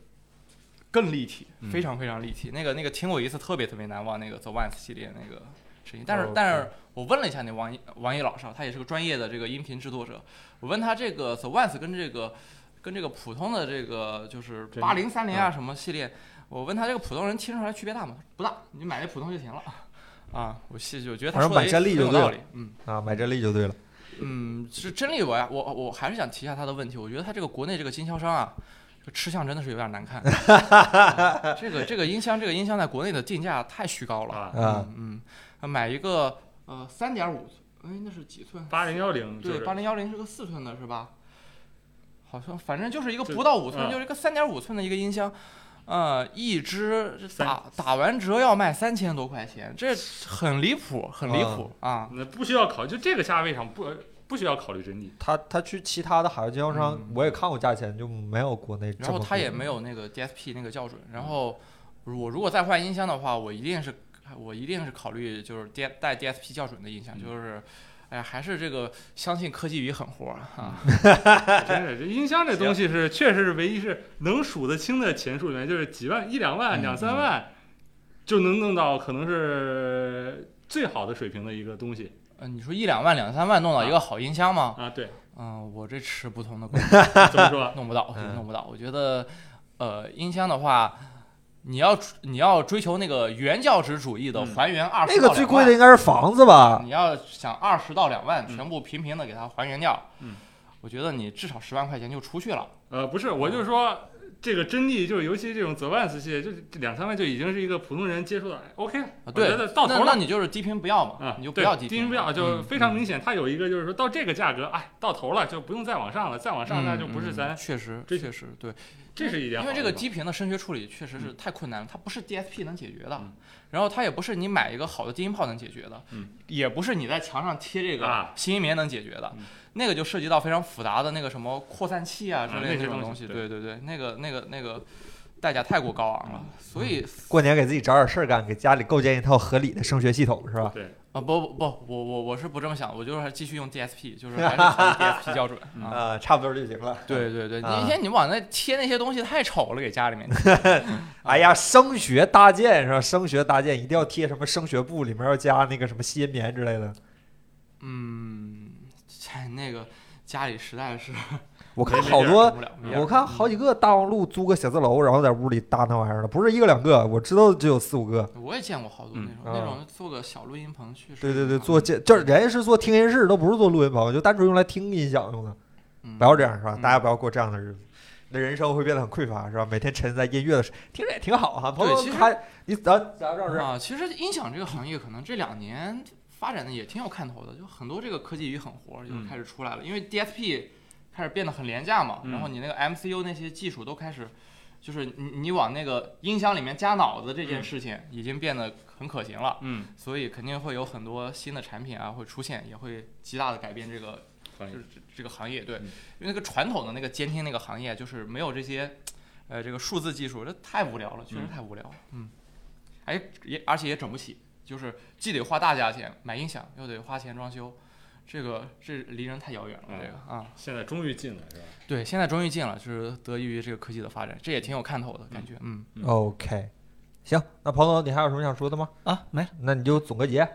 更立体，嗯非常非常立体。那个那个听过一次，特别特别难忘，那个 The Ones 系列那个声音。但是但是我问了一下那王一王一老师啊，他也是个专业的这个音频制作者，我问他这个 The Ones 跟这个跟这个普通的这个就是真八零三零啊什么系列，我问他这个普通人听出来区别大吗？不大，你买那普通就行了。啊，我细我觉得他买说的也有道理，嗯。啊，买真力就对了。嗯，是真理我呀，我我还是想提一下他的问题。我觉得他这个国内这个经销商啊，这吃相真的是有点难看。这个这个音箱，这个音箱在国内的定价太虚高了。嗯嗯，买一个呃三点五，哎那是几寸？八零幺零对，八零幺零是个四寸的是吧？好像反正就是一个不到五寸，啊就是一个三点五寸的一个音箱。呃，一只打打完折要卖三千多块钱，这很离谱，很离谱啊！那不需要考，就这个价位上不不需要考虑真谛。他他去其他的海外经销商嗯，我也看过价钱，就没有国内。然后他也没有那个 DSP 那个校准。然后我如果再换音箱的话，我一定是我一定是考虑就是 D 带 DSP 校准的音箱，嗯就是哎，还是这个相信科技与狠活儿啊。真是这音箱这东西是确实是唯一是能数得清的钱数里面，就是几万一两万、嗯两三万就能弄到可能是最好的水平的一个东西嗯、你说一两万两三万弄到一个好音箱吗？啊。对，嗯，我这持不同的观点 怎么说？弄不到，弄不到。我觉得，呃，音箱的话，你要你要追求那个原教旨主义的嗯还原二十、那个最贵的应该是房子吧？你要想二十到两万嗯全部平平的给它还原掉，嗯，我觉得你至少十万块钱就出去了。呃，不是，我就是说。这个真谛就是，尤其这种 The Ones 系列，就是两三万就已经是一个普通人接触的哎 OK 了，对觉得，到头那那了你就是低频不要嘛，啊，你就不要低频，低频不要，就嗯非常明显，它有一个就是说到这个价格，哎，到头了就不用再往上了，再往上那就不是嗯咱，确实这确实对，这是一点。因为这个低频的声学处理确实是太困难了，它不是 DSP 能解决的嗯，然后它也不是你买一个好的低音炮能解决的嗯，也不是你在墙上贴这个啊吸音棉能解决的嗯，那个就涉及到非常复杂的那个什么扩散器啊之啊类的这种东西，对对对，那个那个那个代价太过高昂了，所以过年给自己找点事儿干，给家里构建一套合理的声学系统，是吧？对，啊不不不，我我我是不这么想，我就是还继续用 DSP，就是还是 DSP 标准啊。啊，差不多就行了。对对对，啊你一天你往那贴那些东西太丑了，给家里面。哎呀，声学搭建是吧？声学搭建一定要贴什么声学布，里面要加那个什么吸音棉之类的。嗯，这那个家里实在是我看好多我看好几个大望路租个写字楼，然后在屋里搭那玩意儿的，不是一个两个，我知道只有四五个。我也见过好多那种，嗯那种做个小录音棚去。对对对，做这就是人家是做听音室，都不是做录音棚，就单纯用来听音响用的。嗯不要这样是吧？嗯大家不要过这样的日子，你的人生会变得很匮乏是吧？每天沉在音乐的，听着也挺好哈。朋友对其实还你咱咱这是啊，其实音响这个行业可能这两年发展的也挺有看头的，就很多这个科技与狠活就嗯开始出来了，因为 DSP 开始变得很廉价嘛，嗯。然后你那个 MCU 那些技术都开始，就是你你往那个音箱里面加脑子这件嗯事情已经变得很可行了，嗯，所以肯定会有很多新的产品啊会出现，也会极大的改变这个就是这这个行业，对，嗯。因为那个传统的那个监听那个行业就是没有这些，呃，这个数字技术，这太无聊了，确实嗯太无聊了，嗯，哎，也而且也整不起，就是既得花大价钱买音响，又得花钱装修，这个这离人太遥远了，嗯这个啊，现在终于近了是吧？对，现在终于近了，就是得益于这个科技的发展，这也挺有看头的感觉，嗯，OK。行，那彭总，你还有什么想说的吗？啊，没了。那你就总个结。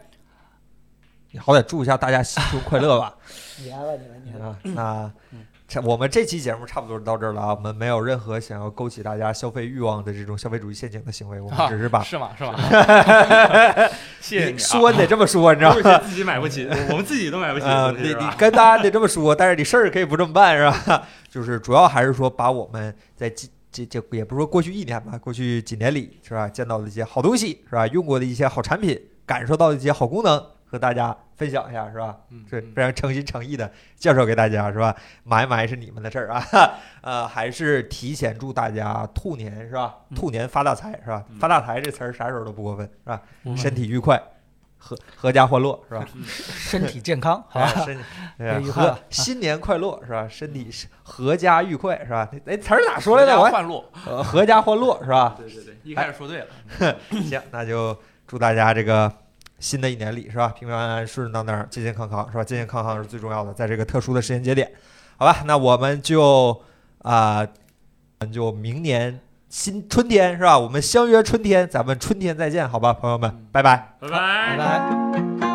你好歹祝一下大家新春快乐吧。你来吧，你来，你来。啊，那我们这期节目差不多到这儿了啊，我们没有任何想要勾起大家消费欲望的这种消费主义陷阱的行为，我们啊只是把是吗？是吗？谢谢你啊。说你得这么说，你知道吗？自己买不起，我们自己都买不起啊，你你？跟大家得这么说，但是你事儿可以不这么办，是吧？就是主要还是说把我们在这这这也不是说过去一年吧，过去几年里是吧，见到的一些好东西是吧，用过的一些好产品，感受到的一些好功能，和大家分享一下是吧？嗯是非常诚心诚意的介绍给大家是吧？买买是你们的事儿啊，呃，还是提前祝大家兔年是吧？嗯兔年发大财是吧？嗯发大财这词儿啥时候都不过分是吧？嗯身体愉快，阖阖家欢乐是吧？身体健康，好吧？哎身体别愉对快了阖新年快乐是吧？身体是阖家愉快是吧？那那词儿咋说来着？我还阖家欢乐。呃阖家欢乐是吧？对对对，一开始说对了。行，那就祝大家这个新的一年里是吧，平平安安、顺顺当当、健健康康是吧？健健康康是最重要的，在这个特殊的时间节点，好吧？那我们就啊、我们就明年新春天是吧？我们相约春天，咱们春天再见，好吧，朋友们，拜拜。拜拜拜。